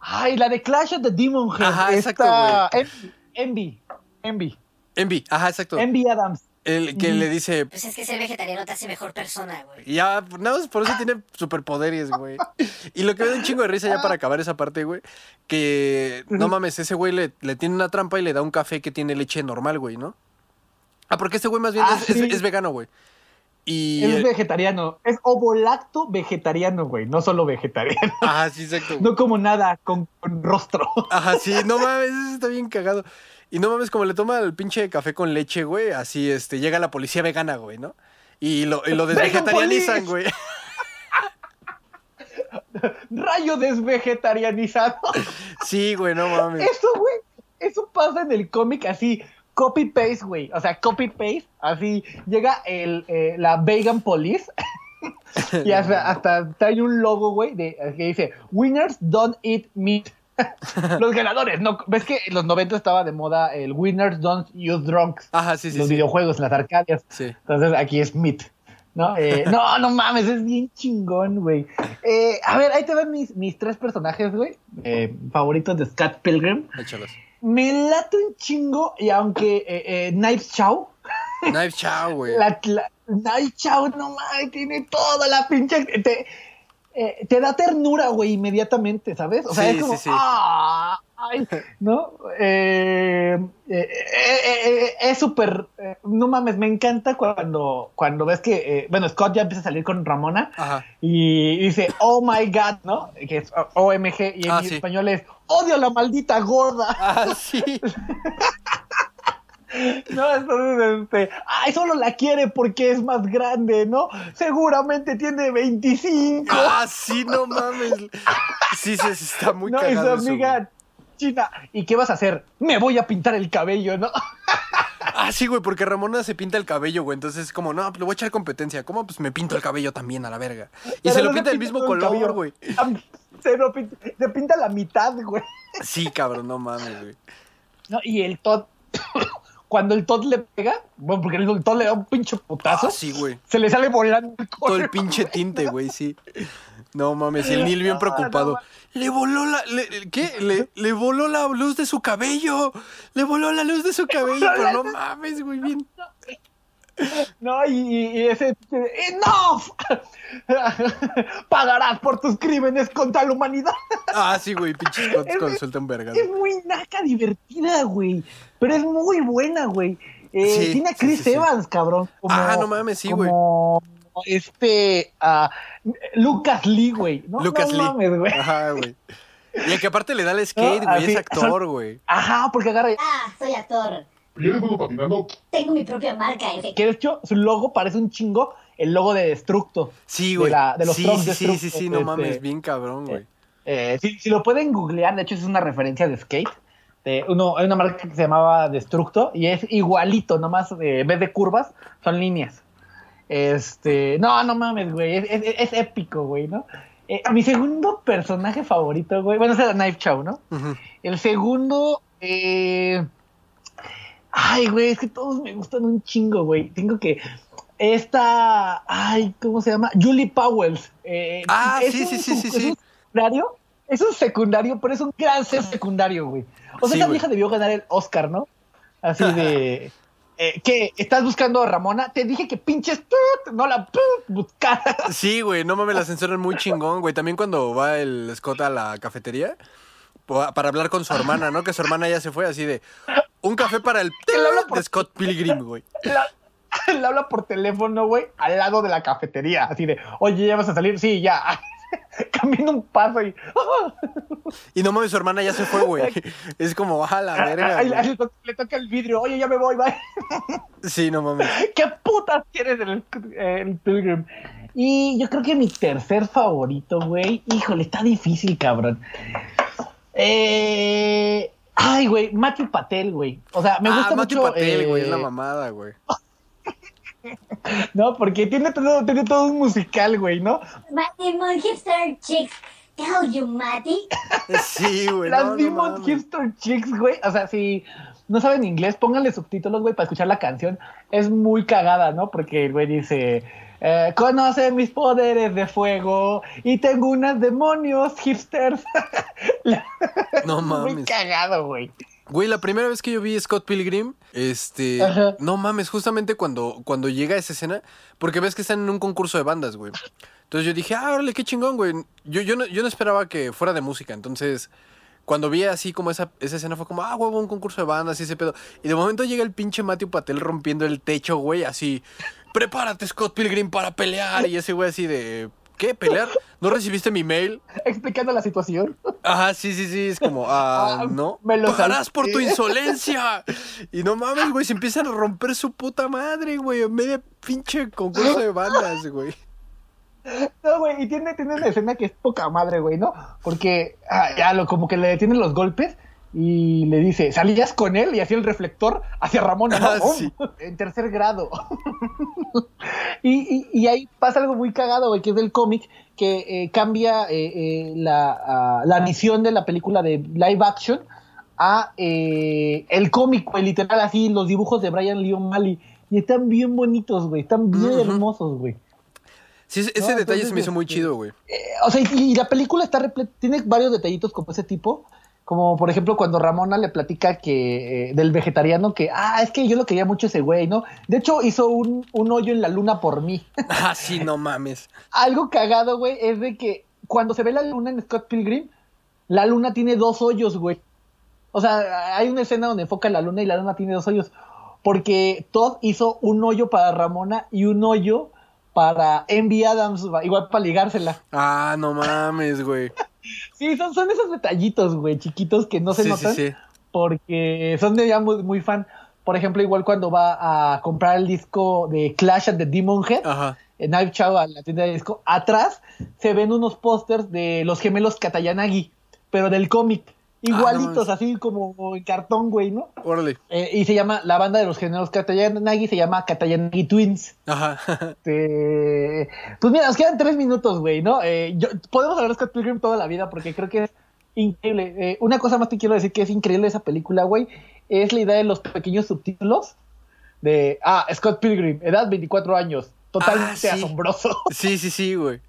Ay, la de Clash of the Demon Head. Ajá, exacto, Esta- Envy. Envy. Envy. Ajá, exacto. Envy Adams. El que le dice, Pues es que ser vegetariano te hace mejor persona, güey. Ya, nada más por eso tiene superpoderes, güey. Y lo que me da un chingo de risa ya para acabar esa parte, güey, que no mames, ese güey le, le tiene una trampa y le da un café que tiene leche normal, güey, ¿no? Ah, porque este güey más bien Ah, es, es- sí. es vegano, güey. Y. Es vegetariano. Es ovolacto vegetariano, güey. No solo vegetariano. Ajá, sí, exacto. No como nada con, con rostro. Ajá, sí, no mames, eso está bien cagado. Y no mames, como le toma el pinche café con leche, güey, así este, llega la policía vegana, güey, ¿no? Y lo, y lo desvegetarianizan, güey. Rayo desvegetarianizado. Sí, güey, no mames. Eso, güey. Eso pasa en el cómic así. Copy paste, güey. O sea, copy paste. Así llega el, eh, la Vegan Police. y hasta, hasta trae un logo, güey, de, que dice: Winners don't eat meat. los ganadores, ¿no? ¿Ves que en los 90 estaba de moda el Winners don't use drunks? Ajá, sí, sí, los sí. videojuegos, las arcadias. Sí. Entonces aquí es meat. ¿No? Eh, no, no mames, es bien chingón, güey. Eh, a ver, ahí te van mis, mis tres personajes, güey. eh, favoritos de Scott Pilgrim. Échalos. Me late un chingo y aunque eh, eh, Knives Chow, Knife Chow, güey. Knives Chow, no mames, tiene toda la pinche... Te, eh, te da ternura, güey, inmediatamente, ¿sabes? O sea, Sí, es como... sí, sí. "Ah, ay", ¿No? Eh, eh, eh, es súper... no mames, me encanta cuando, cuando ves que... bueno, Scott ya empieza a salir con Ramona Ajá. y dice, oh my god, ¿no? Que es OMG y en Ah, sí. español es, odio a la maldita gorda. Ah, sí. No, entonces, este, ay, solo la quiere porque es más grande, ¿no? Seguramente tiene 25. Ah, sí, no mames. Sí, sí, sí, está muy no, y su cagado eso, amiga. China, ¿y qué vas a hacer? Me voy a pintar el cabello, ¿no? Ah, sí, güey, porque Ramona se pinta el cabello, güey. Entonces es como, no, pues le voy a echar competencia. ¿Cómo? Pues me pinto el cabello también a la verga. Y Pero se lo no pinta del mismo el color, güey. Se, lo pinta, se pinta la mitad, güey. Sí, cabrón, no mames, güey. ¿No? Y el Todd, cuando el Todd le pega, bueno, porque el Todd le da un pinche putazo, Ah, sí, güey. se le sale volando el Todo el color, pinche güey. tinte, güey, sí. No mames, el Neil bien preocupado. no, le voló la. le- ¿Qué? Le, le voló la luz de su cabello. Le voló la luz de su cabello, pero no mames, güey, bien. No, y, y- ese. ¡Enough! Pagarás por tus crímenes contra la humanidad. Ah, sí, güey, pinche Scott Es- cuando suelta un vergado. Es muy naca divertida, güey. Pero es muy buena, güey. Eh, Sí, tiene a Chris sí, sí. Evans, cabrón. como- Ah, no mames, sí, güey. Como este. ah, Lucas Lee, güey. No, Lucas no Lee. mames, güey. Ajá, güey. Y el que aparte le da el skate, güey, es actor, güey. Ajá, porque agarra. Ah, soy actor. Yo vengo patinando. Tengo mi propia marca, F. Que de hecho, su logo parece un chingo el logo de Destructo. Sí, de güey. la- de los sí, Trunks sí, de sí, sí, sí, no este, mames, bien cabrón, güey. Eh, si, si lo pueden googlear, de hecho es una referencia de skate. De uno, hay una marca que se llamaba Destructo y es igualito, nomás eh, en vez de curvas, son líneas. Este, no, no mames, güey, es, es- es épico, güey, ¿no? Eh, mi segundo personaje favorito, güey, bueno, ese era Knife Chow, ¿no? El segundo, eh... Ay, güey, es que todos me gustan un chingo, güey. Tengo que... Esta... Ay, ¿cómo se llama? Julie Powells. Eh, Ah, es sí, un sí, sí, sí, es sí. un secundario, es un secundario, pero es un gran ser secundario, güey. O sea, Sí, esa güey. vieja debió ganar el Oscar, ¿no? Así de... eh, ¿Qué? ¿Estás buscando a Ramona? Te dije que pinches... tut, No la tut, buscaras. Sí, güey, no mames, la censuran muy chingón, güey. También cuando va el Scott a la cafetería para hablar con su hermana, ¿no? Que su hermana ya se fue así de un café para el de Scott Pilgrim, güey. Le habla por teléfono, güey, al lado de la cafetería. Así de, oye, ¿ya vas a salir? Sí, ya. Camino un paso y... Y no mames, su hermana ya se fue, güey. Es como, a la verga. Ay, le, to- le toca el vidrio. Oye, ya me voy, bye. Sí, no mames. ¿Qué putas quieres el, el Pilgrim? Y yo creo que mi tercer favorito, güey. Híjole, está difícil, cabrón. Eh, Ay, güey, Matthew Patel, güey. O sea, me gusta ah, Matthew mucho. Patel, güey, es la eh, mamada, güey. No, porque tiene todo, tiene todo un musical, güey, ¿no? My Demon Hipster Chicks. Tell you, Matty. Sí, güey. Las no, no Demon mames. Hipster Chicks, güey. O sea, si no saben inglés, pónganle subtítulos, güey, para escuchar la canción. Es muy cagada, ¿no? Porque el güey dice. eh, conoce mis poderes de fuego y tengo unas demonios hipsters. No Muy mames. cagado, güey. Güey, la primera vez que yo vi Scott Pilgrim, este, Ajá. no mames, justamente cuando, cuando llega esa escena, porque ves que están en un concurso de bandas, güey. Entonces yo dije, ah, órale, qué chingón, güey. Yo, yo, no, yo no esperaba que fuera de música, entonces cuando vi así como esa, esa escena fue como, ah, huevo, un concurso de bandas y ese pedo. Y de momento llega el pinche Matthew Patel rompiendo el techo, güey, así, prepárate Scott Pilgrim para pelear. Y ese güey así de, ¿qué? ¿Pelear? ¿No recibiste mi mail? Explicando la situación. Ajá, sí, sí, sí, es como, ah, Ah, no. me lo Pagarás por tu insolencia. Y no mames, güey, se empiezan a romper su puta madre, güey, en medio de pinche concurso de bandas, güey. No, güey, y tiene, tiene una escena que es poca madre, güey, ¿no? Porque ah, ya lo, como que le detienen los golpes y le dice, ¿salías con él? Y hacía el reflector hacia Ramón, ¿no? Ah, sí. En tercer grado. y, y- y ahí pasa algo muy cagado, güey, que es del cómic, que eh, cambia eh, eh, la, la misión de la película de live action a eh, el cómic, güey, literal, así, los dibujos de Brian Lee O'Malley. Y están bien bonitos, güey, están bien hermosos, güey. Sí, ese No, detalle entonces, se me hizo muy este, chido, güey. O sea, y, y la película está repleta, tiene varios detallitos como ese tipo. Como por ejemplo cuando Ramona le platica que eh, del vegetariano que, ah, es que yo lo quería mucho ese güey, ¿no? De hecho hizo un, un hoyo en la luna por mí. Ah, sí, no mames. Algo cagado, güey, es de que cuando se ve la luna en Scott Pilgrim, la luna tiene dos hoyos, güey. O sea, hay una escena donde enfoca la luna y la luna tiene dos hoyos. Porque Todd hizo un hoyo para Ramona y un hoyo para Envy Adams, igual para ligársela. Ah, no mames, güey. Sí, son, son esos detallitos, güey, chiquitos que no se Sí, sí, notan sí. porque son de ya muy, muy fan. Por ejemplo, igual cuando va a comprar el disco de Clash at the Demon Head, Ajá. en Knife Chow a la tienda de disco, atrás se ven unos pósters de los gemelos Katayanagi, pero del cómic. Igualitos, Ah, no así como en cartón, güey, ¿no? Órale. Eh, y se llama, la banda de los gemelos Katayanagi se llama Katayanagi Twins. Ajá. Este, pues mira, nos quedan tres minutos, güey, ¿no? Eh, yo- podemos hablar de Scott Pilgrim toda la vida porque creo que es increíble. Eh, una cosa más te quiero decir que es increíble esa película, güey, es la idea de los pequeños subtítulos de, ah, Scott Pilgrim, edad 24 años, totalmente Ah, sí. asombroso. Sí, sí, sí, güey.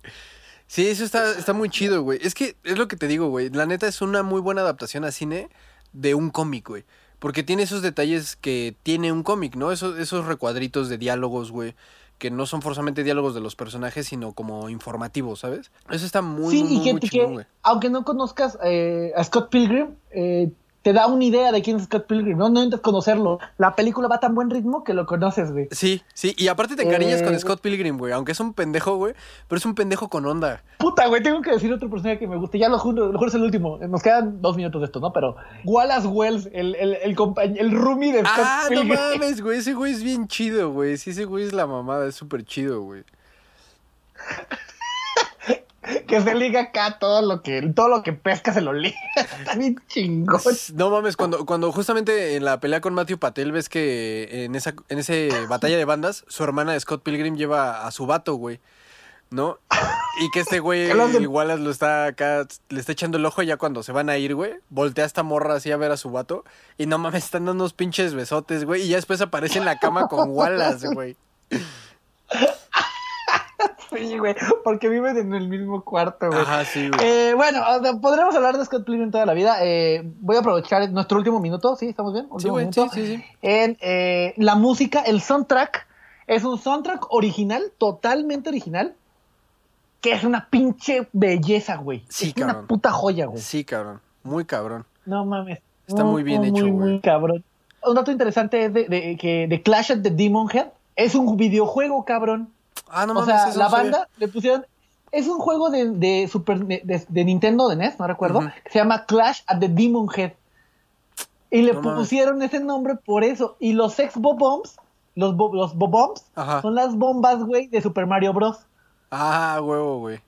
Sí, eso está, está muy chido, güey. Es que es lo que te digo, güey. La neta es una muy buena adaptación a cine de un cómic, güey. Porque tiene esos detalles que tiene un cómic, ¿no? Esos, esos recuadritos de diálogos, güey. Que no son forzosamente diálogos de los personajes, sino como informativos, ¿sabes? Eso está muy, sí, muy, y muy, que, muy que, chingón, aunque no conozcas eh, a Scott Pilgrim, eh, te da una idea de quién es Scott Pilgrim, no, no intentas conocerlo. La película va a tan buen ritmo que lo conoces, güey. Sí, sí. Y aparte te encariñas Eh, con Scott Pilgrim, güey. Aunque es un pendejo, güey. Pero es un pendejo con onda. Puta, güey, tengo que decir otro personaje que me gusta. Ya lo juro, lo juro es el último. Nos quedan dos minutos de esto, ¿no? Pero Wallace Wells, el, el, el, el roomie de Scott Ah, no Pilgrim. mames, güey. Ese güey es bien chido, güey. Sí, ese güey es la mamada. Es súper chido, güey. Que se liga acá todo lo que, todo lo que pesca se lo liga. Está bien chingón. No mames, cuando, cuando justamente en la pelea con Matthew Patel ves que en esa en ese batalla de bandas, su hermana Scott Pilgrim lleva a su vato, güey. ¿No? Y que este güey igual lo está acá, le está echando el ojo ya cuando se van a ir, güey. Voltea esta morra así a ver a su vato. Y no mames, están dando unos pinches besotes, güey. Y ya después aparece en la cama con Wallace, güey. Sí, güey, porque viven en el mismo cuarto, güey. Ajá, sí, güey. Eh, bueno, podremos hablar de Scott Pilgrim toda la vida. Eh, voy a aprovechar nuestro último minuto, ¿sí? ¿Estamos bien? Sí, güey, minuto. sí, sí, sí. En eh, la música, el soundtrack, es un soundtrack original, totalmente original, que es una pinche belleza, güey. Sí, es una cabrón. puta joya, güey. Sí, cabrón. Muy cabrón. No mames. Está muy bien hecho, Muy, güey. muy cabrón. Un dato interesante es de, de- que de Clash at the Demon Head es un videojuego, cabrón. Ah, no o mames, sea, la sabía. banda le pusieron. Es un juego de, de Super de, de Nintendo, de NES, no recuerdo, que se llama Clash at the Demon Head. Y le No mames. pusieron ese nombre por eso. Y los Sex Bombs, los, bo- los Bombs, Ajá. son las bombas, güey, de Super Mario Bros. Ah, huevo, güey.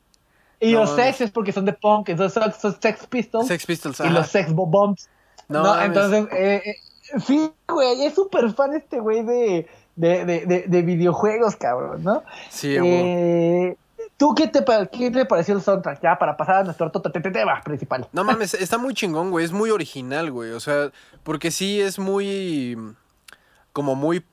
Y No los mames. Sex es porque son de punk, entonces son, Sex Pistols. Sex Pistols, y ajá. los Sex Bombs No, No, entonces, eh, eh, sí, güey, es súper fan este güey de, de, de, de, de videojuegos, cabrón, ¿no? Sí. Eh, ¿Tú qué te, qué te pareció el soundtrack? Ya, para pasar a nuestro tema principal. No mames, está muy chingón, güey. Es muy original, güey. O sea, porque sí es muy. Como muy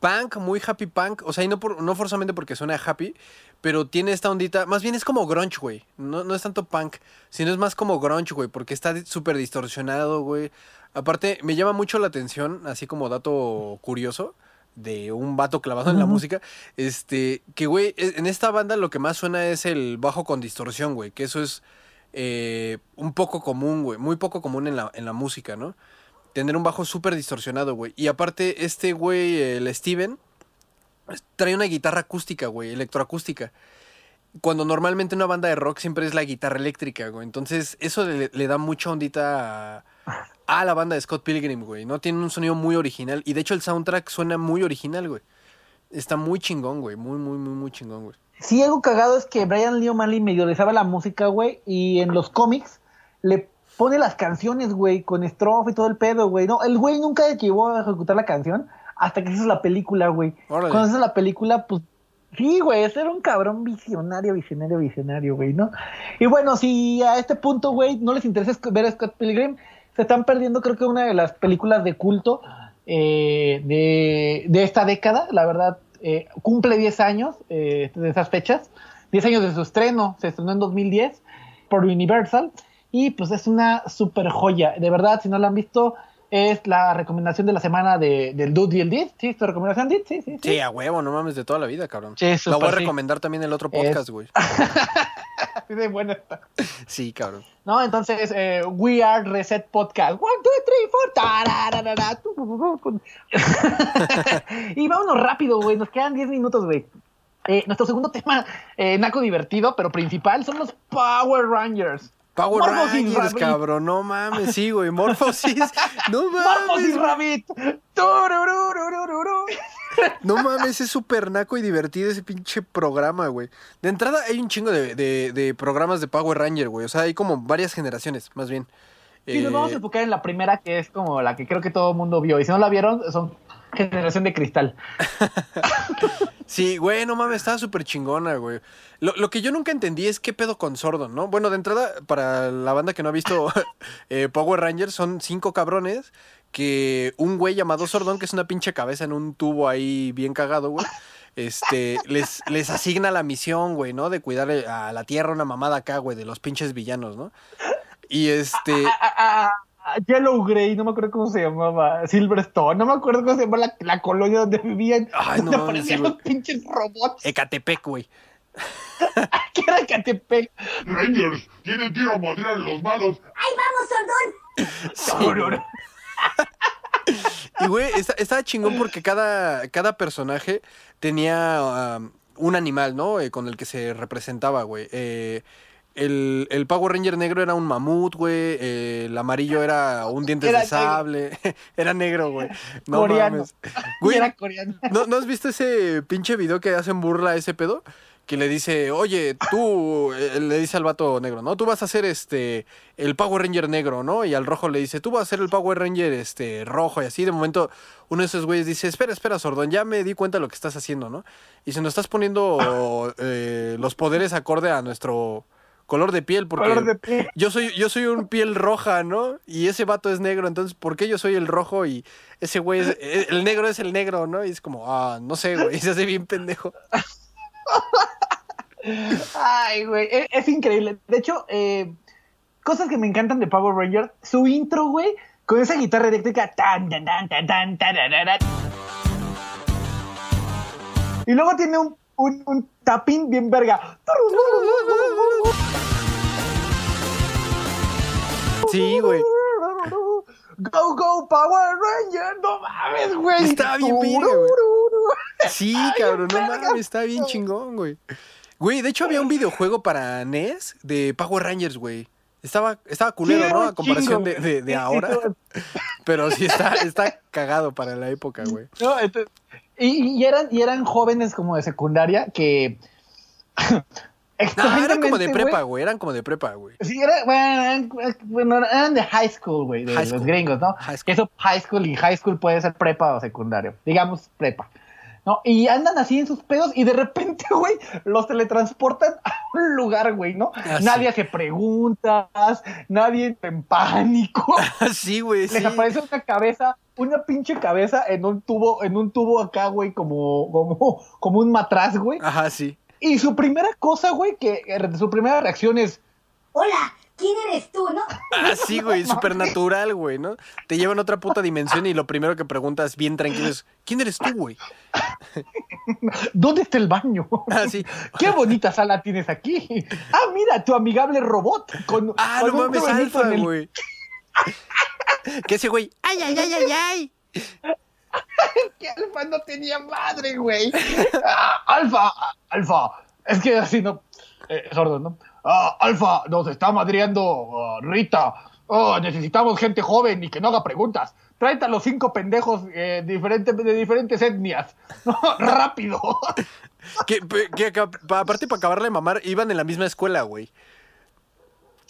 punk, muy happy punk. O sea, y no, por, no forzosamente porque suena happy, pero tiene esta ondita. Más bien es como grunge, güey. No, no es tanto punk, sino es más como grunge, güey. Porque está súper distorsionado, güey. Aparte, me llama mucho la atención, así como dato curioso de un vato clavado en la música, este, que güey, e- en esta banda lo que más suena es el bajo con distorsión, güey, que eso es eh, un poco común, güey, muy poco común en la, en la música, ¿no? Tener un bajo súper distorsionado, güey. Y aparte, este güey, el Steven, trae una guitarra acústica, güey, electroacústica. Cuando normalmente una banda de rock siempre es la guitarra eléctrica, güey. Entonces, eso le, le da mucha ondita a, a la banda de Scott Pilgrim, güey. No tiene un sonido muy original. Y de hecho, el soundtrack suena muy original, güey. Está muy chingón, güey. Muy, muy, muy, muy chingón, güey. Sí, algo cagado es que Brian Lee O'Malley medio le sabe la música, güey, y en los cómics le pone las canciones, güey, con estrofa y todo el pedo, güey. No, el güey nunca llegó a ejecutar la canción hasta que hizo la película, güey. Cuando hizo la película, pues sí, güey, ese era un cabrón visionario, visionario, visionario, güey, ¿no? Y bueno, si a este punto, güey, no les interesa ver a Scott Pilgrim, se están perdiendo, creo que una de las películas de culto eh, de, de esta década, la verdad, eh, cumple 10 años eh, de esas fechas, 10 años de su estreno, se estrenó en 2010 por Universal y pues es una super joya, de verdad, si no la han visto, es la recomendación de la semana de, del Dude y el Did, ¿sí? ¿Tu recomendación, Did? Sí, sí, sí. Sí, a huevo, no mames, de toda la vida, cabrón. Sí, la súper, voy a sí. recomendar también en el otro podcast, güey. Así de buena está. Sí, cabrón. ¿no? Entonces, eh, We Are Reset Podcast. One, two, three, four. tararara, y vámonos rápido, güey. Nos quedan 10 minutos, güey. Eh, nuestro segundo tema, eh, naco divertido, pero principal, son los Power Rangers. Power Morphosis Rangers, Rabbit. cabrón, no mames, sí, güey, Morphosis, no Morphosis mames, Rabbit. Tururururururu. no mames, es súper naco y divertido ese pinche programa, güey. De entrada hay un chingo de, de- de programas de Power Ranger, güey, o sea, hay como varias generaciones, más bien. Y nos Eh, vamos a enfocar en la primera, que es como la que creo que todo el mundo vio. Y si no la vieron, son generación de cristal. Sí, güey, no mames, estaba súper chingona, güey. Lo, lo que yo nunca entendí es qué pedo con Sordon, ¿no? Bueno, de entrada, para la banda que no ha visto eh, Power Rangers, son cinco cabrones que un güey llamado Sordon, que es una pinche cabeza en un tubo ahí bien cagado, güey, este, les, les asigna la misión, güey, ¿no? De cuidar eh, a la Tierra, una mamada acá, güey, de los pinches villanos, ¿no? Y este... Ah, ah, ah, Yellow Grey, no me acuerdo cómo se llamaba, Silverstone, no me acuerdo cómo se llamaba la, la colonia donde vivían, Ay, no donde mames, aparecían sí, güey. los pinches robots, Ecatepec, güey. que era Catepec. Rangers, tienen que ir a madrear a los malos. ¡Ay, vamos, Sordón! Y, güey, estaba chingón porque cada, cada personaje tenía um, un animal, ¿no? Eh, con el que se representaba, güey. Eh, el, el Power Ranger negro era un mamut, güey. el amarillo era un dientes Era de sable. era negro, güey. No Coreano. mames. Y Güey, era coreano. ¿no, ¿no has visto ese pinche video que hacen burla a ese pedo? Que le dice, oye, tú, eh, le dice al vato negro, ¿no? Tú vas a ser este, el Power Ranger negro, ¿no? Y al rojo le dice, tú vas a ser el Power Ranger este, rojo. Y así, de momento, uno de esos güeyes dice, espera, espera, Sordón, ya me di cuenta de lo que estás haciendo, ¿no? Y si nos estás poniendo eh, los poderes acorde a nuestro color de piel, porque Color de piel. yo soy, yo soy un piel roja, ¿no? Y ese vato es negro, entonces, ¿por qué yo soy el rojo y ese güey es, eh, el negro es el negro, ¿no? Y es como, ah, no sé, güey, se hace bien pendejo. Ay, güey, es, es increíble. De hecho, eh, cosas que me encantan de Power Rangers, su intro, güey, con esa guitarra eléctrica, tan, tan, tan, tan, tan, tararara. Y luego tiene un, un, un tapín bien verga. Sí, güey. Go, go, Power Ranger. No mames, güey. Está bien verga, güey. Sí, cabrón, no mames, está bien chingón, güey. Güey, de hecho había un videojuego para NES de Power Rangers, güey. Estaba, estaba culero, Sí, ¿no? A comparación chingo, de, de- ahora. Pero sí está, está cagado para la época, güey. No, entonces- y, y eran, y eran jóvenes como de secundaria que No, eran como de prepa, güey. Eran como de prepa, güey. Sí, era, bueno, eran, eran de high school, güey, de High los school. gringos, ¿no? High school. Eso, high school y high school puede ser prepa o secundario. Digamos prepa. ¿No? Y andan así en sus pedos y de repente, güey, los teletransportan a un lugar, güey, ¿no? Ah, sí. nadie hace preguntas, nadie entra en pánico. sí, güey, sí. Les aparece una cabeza, una pinche cabeza en un tubo, en un tubo acá, güey, como, como, como un matraz, güey. Ajá, sí. Y su primera cosa, güey, que su primera reacción es, Hola, ¿quién eres tú, no? Ah, sí, güey, supernatural, güey, ¿no? Te llevan a otra puta dimensión y lo primero que preguntas bien tranquilo es, ¿quién eres tú, güey? ¿dónde está el baño? Ah, sí. Qué bonita sala tienes aquí. Ah, mira, tu amigable robot. Con, Ah, con no mames, alfa, el- güey. Que ese güey, ay, ay, ay, ay, ay. Que Alfa no tenía madre, güey. Ah, alfa, Alfa. Es que así no. Eh, sordo, ¿no? Ah, Alfa, nos está madreando ah, Rita. Oh, necesitamos gente joven y que no haga preguntas. Tráete a los cinco pendejos eh, diferente- de diferentes etnias. Rápido. Que, que aparte para acabarle de mamar, iban en la misma escuela, güey.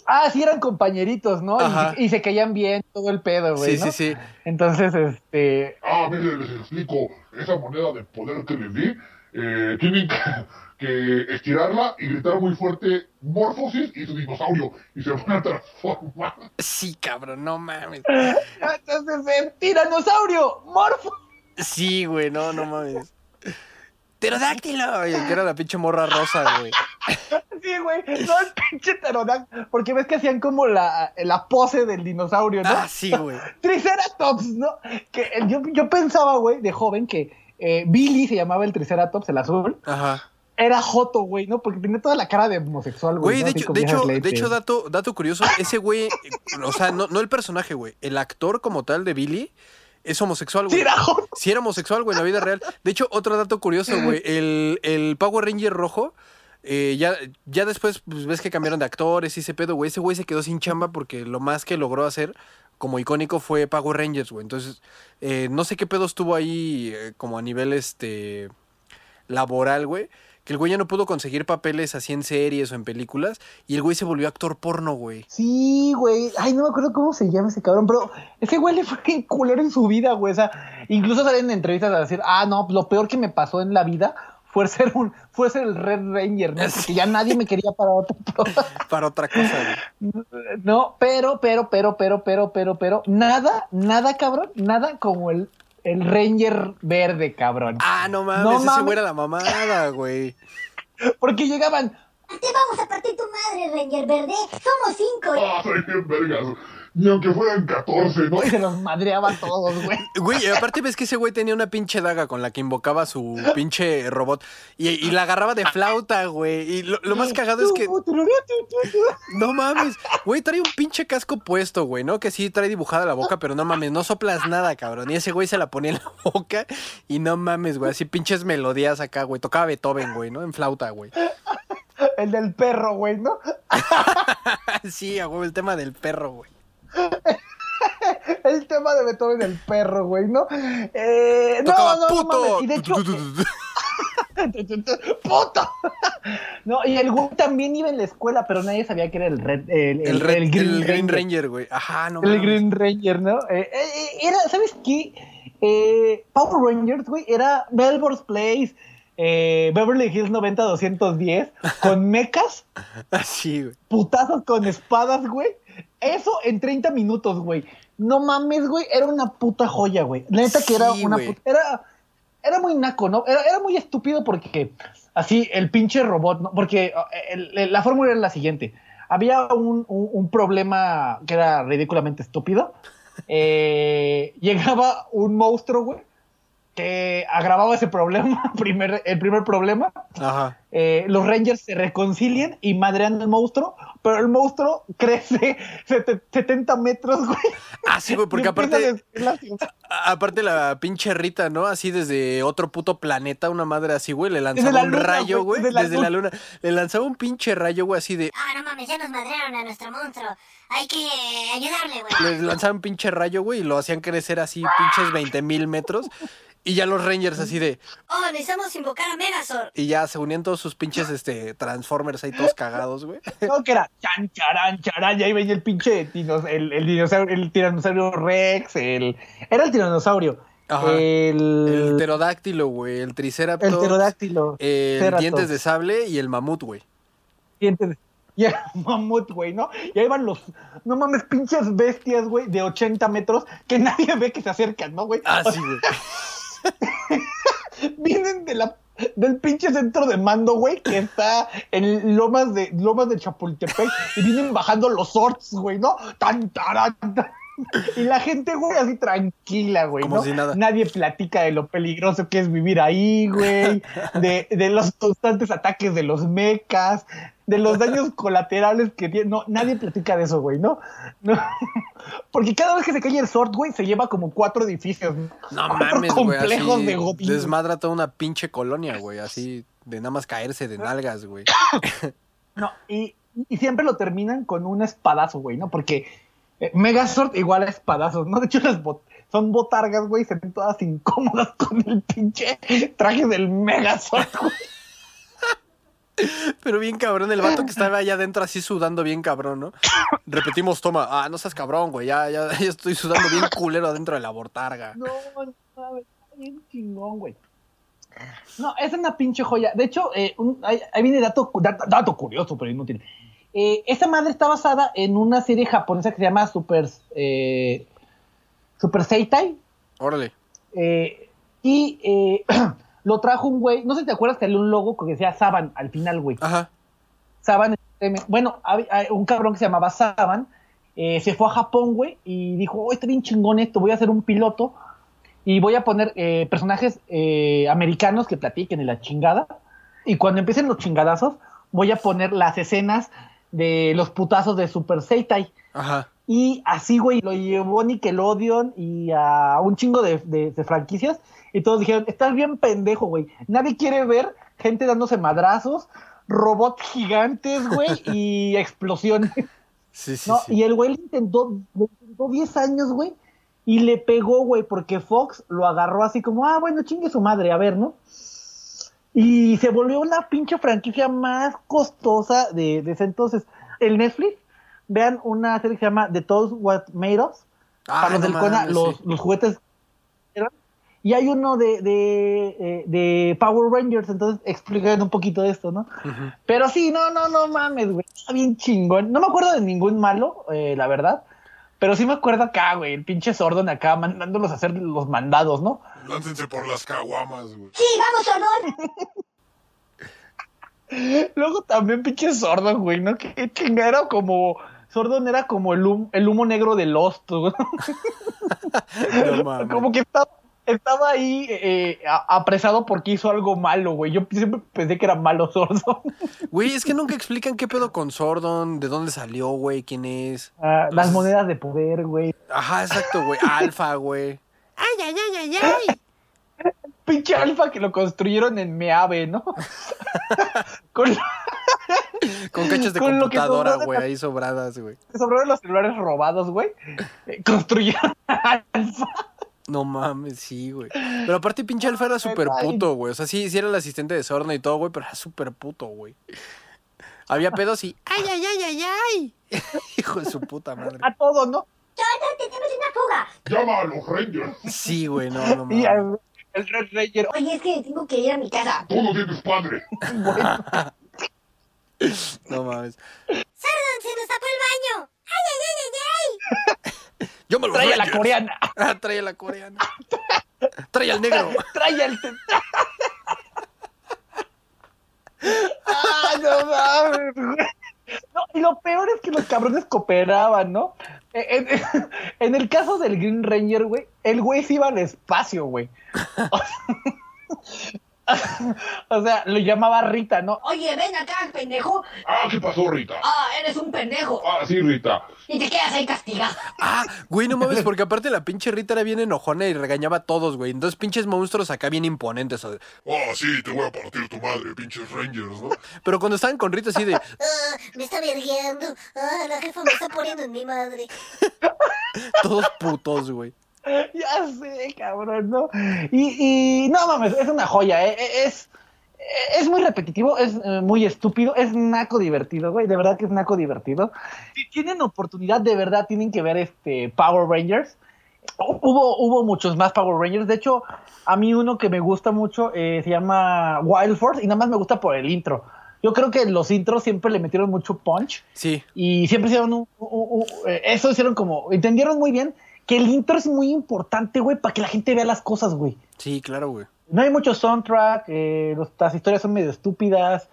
Ah, sí, eran compañeritos, ¿no? Y y se caían bien todo el pedo, güey. Sí, ¿no? sí, sí. Entonces, este. Ah, mire, les explico. Esa moneda de poder que les di, eh, tienen que, que estirarla y gritar muy fuerte Morphosis y su dinosaurio. Y se van a transformar. Sí, cabrón, no mames. Entonces, eh, tiranosaurio, morfo. Sí, güey, no, no mames. Pterodáctilo. Oye, que era la pinche morra rosa, güey. Sí, güey. No, el pinche pterodáctilo. Porque ves que hacían como la, la pose del dinosaurio, ¿no? Ah, sí, güey. Triceratops, ¿no? Que eh, yo, yo pensaba, güey, de joven que eh, Billy se llamaba el Triceratops, el azul. Ajá. Era Joto, güey, ¿no? Porque tenía toda la cara de homosexual, güey. Güey, ¿no? de hecho, de hecho, de hecho, dato, dato curioso, ese güey, o sea, no, no el personaje, güey, el actor como tal de Billy es homosexual, Sí, güey. era Joto. Sí era homosexual, güey, en la vida real. De hecho, otro dato curioso, güey, el, el Power Ranger rojo, eh, ya, ya después pues, ves que cambiaron de actores y ese pedo, güey. Ese güey se quedó sin chamba porque lo más que logró hacer como icónico fue Power Rangers, güey. Entonces, eh, no sé qué pedo estuvo ahí eh, como a nivel este laboral, güey. Que el güey ya no pudo conseguir papeles así en series o en películas. Y el güey se volvió actor porno, güey. Sí, güey. Ay, no me acuerdo cómo se llama ese cabrón, pero ese güey le fue culero en su vida, güey. O sea, incluso salen en entrevistas a decir, ah, no, lo peor que me pasó en la vida fue ser un, fue ser el Red Ranger, ¿no? Porque ya nadie me quería para otro programa. Para otra cosa, güey. No, pero, pero, pero, pero, pero, pero, pero, nada, nada, cabrón, nada como el, el Ranger verde, cabrón. Ah, no mames, No ese mames. güey era la mamada, güey. Porque llegaban, Te vamos a partir tu madre, Ranger Verde. Somos cinco. Ah, soy bien vergas. Ni aunque fueran 14, ¿no? se los madreaba a todos, güey. Güey, y aparte ves que ese güey tenía una pinche daga con la que invocaba su pinche robot. Y, y la agarraba de flauta, güey. Y lo, lo más cagado es que. No mames. Güey, trae un pinche casco puesto, güey, ¿no? Que sí trae dibujada la boca, pero no mames, no soplas nada, cabrón. Y ese güey se la ponía en la boca. Y no mames, güey. Así pinches melodías acá, güey. Tocaba Beethoven, güey, ¿no? En flauta, güey. El del perro, güey, ¿no? Sí, a güey, el tema del perro, güey. El tema de Beethoven del perro, güey, ¿no? Eh, no, no, no, puto. mames. Y de hecho, ¡puto! No, y el güey también iba en la escuela, pero nadie sabía que era el Red, el, El, red- el Green, Ranger. Ranger, güey. Ajá, no El. Green Ranger, ¿no? Eh, eh, era, ¿sabes qué? Eh, Power Rangers, güey, era Melbourne Place, eh, Beverly Hills 90-210, con mechas, Así, güey. putazos con espadas, güey. Eso en 30 minutos, güey. No mames, güey, era una puta joya, güey. La neta que era una puta... Era, era muy naco, ¿no? Era, era muy estúpido porque así el pinche robot, ¿no? Porque eh, el- el- la fórmula era la siguiente. Había un, un- un problema que era ridículamente estúpido. Eh, llegaba un monstruo, güey, que agravaba ese problema, primer, el primer problema. Ajá. Eh, los Rangers se reconcilian y madrean al monstruo, pero el monstruo crece sete- 70 metros, güey. Ah, sí, güey, porque aparte. la Aparte la pinche Rita, ¿no? Así desde otro puto planeta, una madre así, güey, le lanzaba la un luna, rayo, güey, desde la desde la luna. Le lanzaba un pinche rayo, güey, así de... Ah, no mames, ya nos madrearon a nuestro monstruo. Hay que ayudarle, güey. Le lanzaba un pinche rayo, güey, y lo hacían crecer así pinches 20 mil metros. Y ya los Rangers así de. Oh, necesitamos invocar a Megazord. Y ya se unían todos sus pinches este, Transformers ahí todos cagados, güey. No, que era chan, charán, charán, y ahí venía el pinche dinos- el, el dinosaurio, el tiranosaurio Rex, el... Era el tiranosaurio. Ajá. El... El pterodáctilo, güey. El triceratops. el pterodáctilo. El Ceratops. dientes de sable y el mamut, güey. dientes de- Y el mamut, güey, ¿no? Y ahí van los, no mames, pinches bestias, güey, de 80 metros que nadie ve que se acercan, ¿no, güey? Ah, sí, güey. Vienen de la, del pinche centro de mando, güey, que está en Lomas de, Lomas de Chapultepec y vienen bajando los sorts, güey, ¿no? Tan, taran. Y la gente, güey, así tranquila, güey, Como ¿no? si nada. Nadie platica de lo peligroso que es vivir ahí, güey, de, de los constantes ataques de los mecas, de los daños colaterales que tiene. No, nadie platica de eso, güey, ¿no? no. Porque cada vez que se cae el sort, güey, se lleva como cuatro edificios. No Cuatro mames, güey. complejos Así de Godín. desmadra toda una pinche colonia, güey. Así de nada más caerse de nalgas, güey. No, y, y siempre lo terminan con un espadazo, güey, ¿no? Porque eh, Megazord igual a espadazos, ¿no? De hecho, las bot- son botargas, güey, se ven todas incómodas con el pinche traje del Megazord, güey. Pero bien cabrón, el vato que estaba allá adentro así sudando bien cabrón, ¿no? Repetimos, toma. Ah, no seas cabrón, güey. Ya, ya, ya estoy sudando bien culero adentro de la bortarga. No, no, bien chingón, güey. No, es una pinche joya. De hecho, eh, un- ahí, ahí viene dato, dato, dato curioso, pero inútil. Eh, esa madre está basada en una serie japonesa que se llama Super, eh, Super Seitai. Órale. Eh, y eh, lo trajo un güey, no sé si te acuerdas que había un logo que decía Saban al final, güey. Ajá. Saban, bueno, hay un cabrón que se llamaba Saban, se fue a Japón, güey, y dijo, oh, está bien chingón esto, voy a hacer un piloto y voy a poner personajes americanos que platiquen en la chingada. Y cuando empiecen los chingadazos, voy a poner las escenas de los putazos de Super Seitai. Ajá. Y así, güey, lo llevó Nickelodeon y a un chingo de, de- de franquicias. Y todos dijeron, estás bien pendejo, güey. Nadie quiere ver gente dándose madrazos, robots gigantes, güey, y explosiones. Sí, sí, ¿no? sí. Y el güey intentó, intentó 10 años, güey, y le pegó, güey, porque Fox lo agarró así como, ah, bueno, chingue su madre, a ver, ¿no? Y se volvió la pinche franquicia más costosa de, de ese entonces. El Netflix, vean una serie que se llama The Toys What Made Us. Ah, para los no del Cona, mames, los, sí. los juguetes. Y hay uno de, de, eh, de Power Rangers, entonces explican un poquito de esto, ¿no? Pero sí, no, no, no mames, güey. Está bien chingón. No me acuerdo de ningún malo, eh, la verdad. Pero sí me acuerdo acá, güey, el pinche Sordon acá mandándolos a hacer los mandados, ¿no? Láncense por las caguamas, güey. Sí, vamos, Sordón. Luego también pinche Sordon, güey, ¿no? Que chinga, era como... Sordon era como el, hum- el humo negro de Lost, güey. No. Como que estaba, estaba ahí eh, apresado porque hizo algo malo, güey. Yo siempre pensé que era malo Sordon. Güey, es que nunca explican qué pedo con Sordon, de dónde salió, güey, quién es. Ah, las monedas de poder, güey. Ajá, exacto, güey. Alfa, güey. Ay, ay, ay, ay, ay. Pinche alfa que lo construyeron en Meave, ¿no? Con Con cachas de Con computadora, güey, ahí sobradas, güey. sobraron los celulares robados, güey. eh, Construyeron alfa. No mames, sí, güey. Pero aparte, pinche Alfa era súper puto, güey. O sea, sí, sí era el asistente de Sordon y todo, güey, pero era súper puto, güey. Había pedos y. ¡Ay, ay, ay, ay, ay! Hijo de su puta madre. A todo, ¿no? Tenemos una fuga. Llama a los Rangers. Sí, güey, no, no mames. el Red Ranger. Oye, es que tengo que ir a mi casa. Tú no tienes padre. No mames. Sordón, se nos tapó el baño. Ay, ay, ay, ay, ay. Yo me lo Trae a la coreana. Ah, trae a la coreana. Trae al negro. Trae al. ¡Ah, no mames, lo peor es que los cabrones cooperaban, ¿no? En, en- en el caso del Green Ranger, güey, el güey se iba al espacio, güey. O sea, o sea, lo llamaba Rita, ¿no? Oye, ven acá, pendejo. Ah, ¿qué pasó, Rita? Ah, eres un pendejo. Ah, sí, Rita. Y te quedas ahí castigado. Ah, güey, no mames, porque aparte la pinche Rita era bien enojona y regañaba a todos, güey. Entonces, pinches monstruos acá bien imponentes. o- Oh, sí, te voy a partir tu madre, pinches Rangers, ¿no? Pero cuando estaban con Rita así de. Ah, me está vergueando. Ah, la jefa me está poniendo en mi madre. Todos putos, güey. Ya sé, cabrón, ¿no? Y, y no mames, es una joya, ¿eh? es, es muy repetitivo, es eh, muy estúpido, es naco divertido, güey, de verdad que es naco divertido. Si tienen oportunidad, de verdad tienen que ver este Power Rangers. Hubo, hubo muchos más Power Rangers, de hecho, a mí uno que me gusta mucho eh, se llama Wild Force y nada más me gusta por el intro. Yo creo que los intros siempre le metieron mucho punch. Sí. Y siempre hicieron un, un- un- eh, eso hicieron como, entendieron muy bien que el intro es muy importante, güey, para que la gente vea las cosas, güey. Sí, claro, güey. No hay mucho soundtrack, eh, los- las historias son medio estúpidas.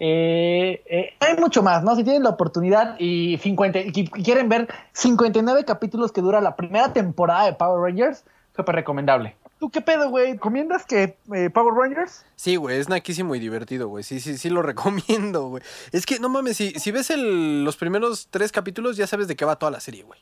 eh, eh, hay mucho más, ¿no? Si tienen la oportunidad y, 50, y qui- quieren ver 59 capítulos que dura la primera temporada de Power Rangers, súper recomendable. ¿Tú qué pedo, güey? ¿Recomiendas que eh, Power Rangers? Sí, güey, es naquísimo y divertido, güey. Sí, sí, sí lo recomiendo, güey. Es que, no mames, si, si ves el- los primeros tres capítulos, ya sabes de qué va toda la serie, güey.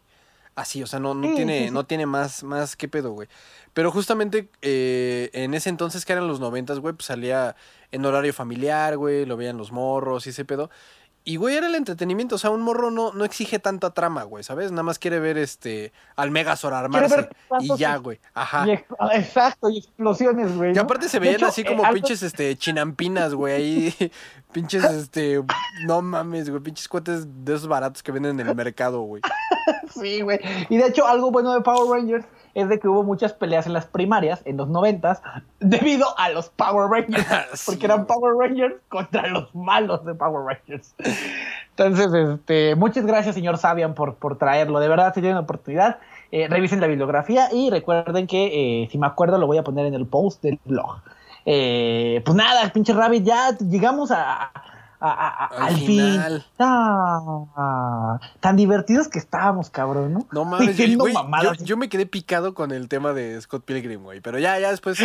Así, o sea, no, no Sí, tiene, sí, sí. no tiene más, más que pedo, güey. Pero justamente eh, en ese entonces, que eran los noventas, güey, pues salía en horario familiar, güey, lo veían los morros y ese pedo. Y, güey, era el entretenimiento, o sea, un morro no, no exige tanta trama, güey, ¿sabes? Nada más quiere ver, este, al Megazord armarse y ya, güey. Ajá. Y ah, exacto, y explosiones, güey. Y ¿no? aparte se veían hecho, así eh, como pinches este chinampinas, güey, ahí pinches este no mames, güey, pinches cohetes de esos baratos que venden en el mercado, güey. Sí, güey. Y de hecho, algo bueno de Power Rangers es de que hubo muchas peleas en las primarias, en los noventas, debido a los Power Rangers. Sí, porque eran Power Rangers contra los malos de Power Rangers. Entonces, este, muchas gracias, señor Sabian, por, por traerlo. De verdad, si tienen oportunidad, eh, revisen la bibliografía y recuerden que, eh, si me acuerdo, lo voy a poner en el post del blog. Eh, pues nada, pinche Rabbit, ya llegamos a, a- a- a- Al al, final. fin. Ah, tan divertidos que estábamos, cabrón, ¿no? No mames, yo, güey, yo, yo me quedé picado con el tema de Scott Pilgrim, güey, pero ya, ya después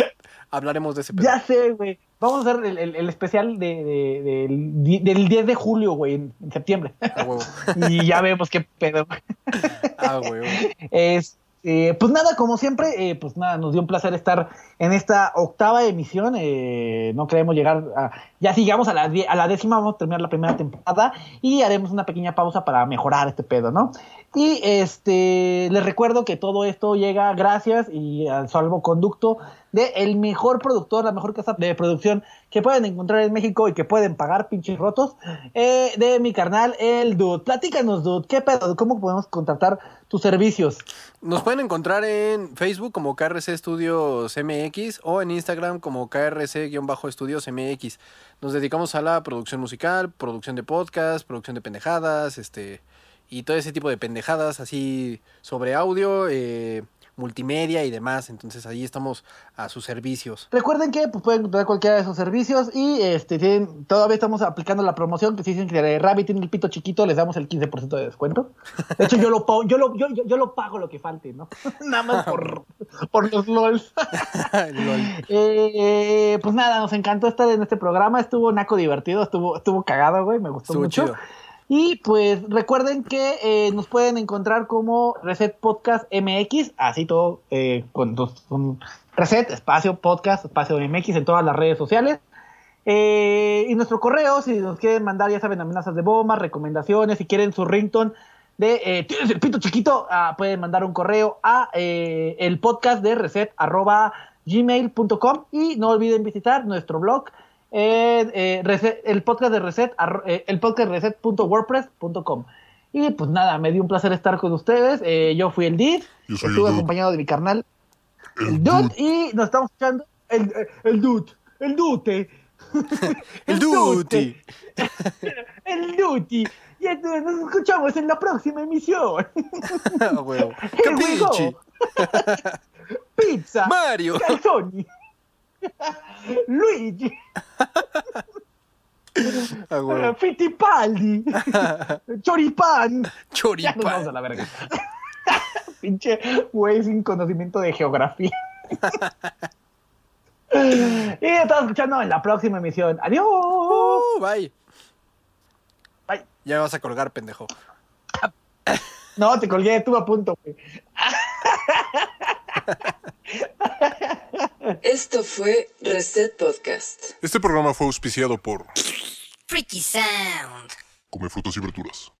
hablaremos de ese pedo. Ya sé, güey. Vamos a hacer el, el- el especial de, de- del, di- del 10 de julio, güey, en, en septiembre. Ah, huevo. y ya vemos qué pedo. Ah, huevo. Es, eh, pues nada, como siempre, eh, pues nada, nos dio un placer estar en esta octava emisión. eh, no queremos llegar a. Ya sigamos a la, a la décima, vamos a terminar la primera temporada y haremos una pequeña pausa para mejorar este pedo, ¿no? Y este les recuerdo que todo esto llega gracias y al salvoconducto de el mejor productor, la mejor casa de producción que pueden encontrar en México y que pueden pagar pinches rotos, eh, de mi carnal, el Dude. Platícanos, Dude, ¿qué pedo? ¿Cómo podemos contratar tus servicios? Nos pueden encontrar en Facebook como KRC Studios MX o en Instagram como KRC-Estudios MX. Nos dedicamos a la producción musical, producción de podcast, producción de pendejadas, este y todo ese tipo de pendejadas así sobre audio, eh, multimedia y demás. Entonces ahí estamos a sus servicios. Recuerden que pues, pueden encontrar cualquiera de esos servicios y este tienen, todavía estamos aplicando la promoción que si dicen que Rabbit tiene el pito chiquito, les damos el 15% de descuento. De hecho, yo lo, pago- yo lo, yo, yo, yo lo pago lo que falte, ¿no? Nada más por, por los LOLs. Lol. Eh, pues nada, nos encantó estar en este programa. Estuvo naco divertido, estuvo, estuvo cagado, güey. Me gustó Estuvo mucho. chido. Y pues recuerden que eh, nos pueden encontrar como Reset Podcast MX, así todo eh, con, Reset, espacio podcast, espacio MX en todas las redes sociales. Eh, y nuestro correo, si nos quieren mandar, ya saben, amenazas de bomba, recomendaciones, si quieren su rington de tienes el pito chiquito, ah, pueden mandar un correo a el podcast de reset arroba gmail.com y no olviden visitar nuestro blog eh, eh, reset- el podcast de reset arro- eh, el podcast reset.wordpress.com y pues nada, me dio un placer estar con ustedes. Eh, yo fui el Did, el estuve Dude. acompañado de mi carnal, el, El Dude, Dude. y nos estamos escuchando el, eh, el Dude, el Dute. El duty. El Duty. Y entonces nos escuchamos en la próxima emisión. Ah, huevo. Pizza. Mario. Calzoni. Luigi. Ah, huevo. Fittipaldi. Choripán. Ya nos Choripan. vamos a la verga. Pinche güey sin conocimiento de geografía. y estamos escuchando en la próxima emisión. Adiós. Uh, bye. Bye. Ya me vas a colgar, pendejo. No, te colgué, estuve a punto, güey. Esto fue Reset Podcast. Este programa fue auspiciado por Freaky Sound. Come Frutas y Verduras.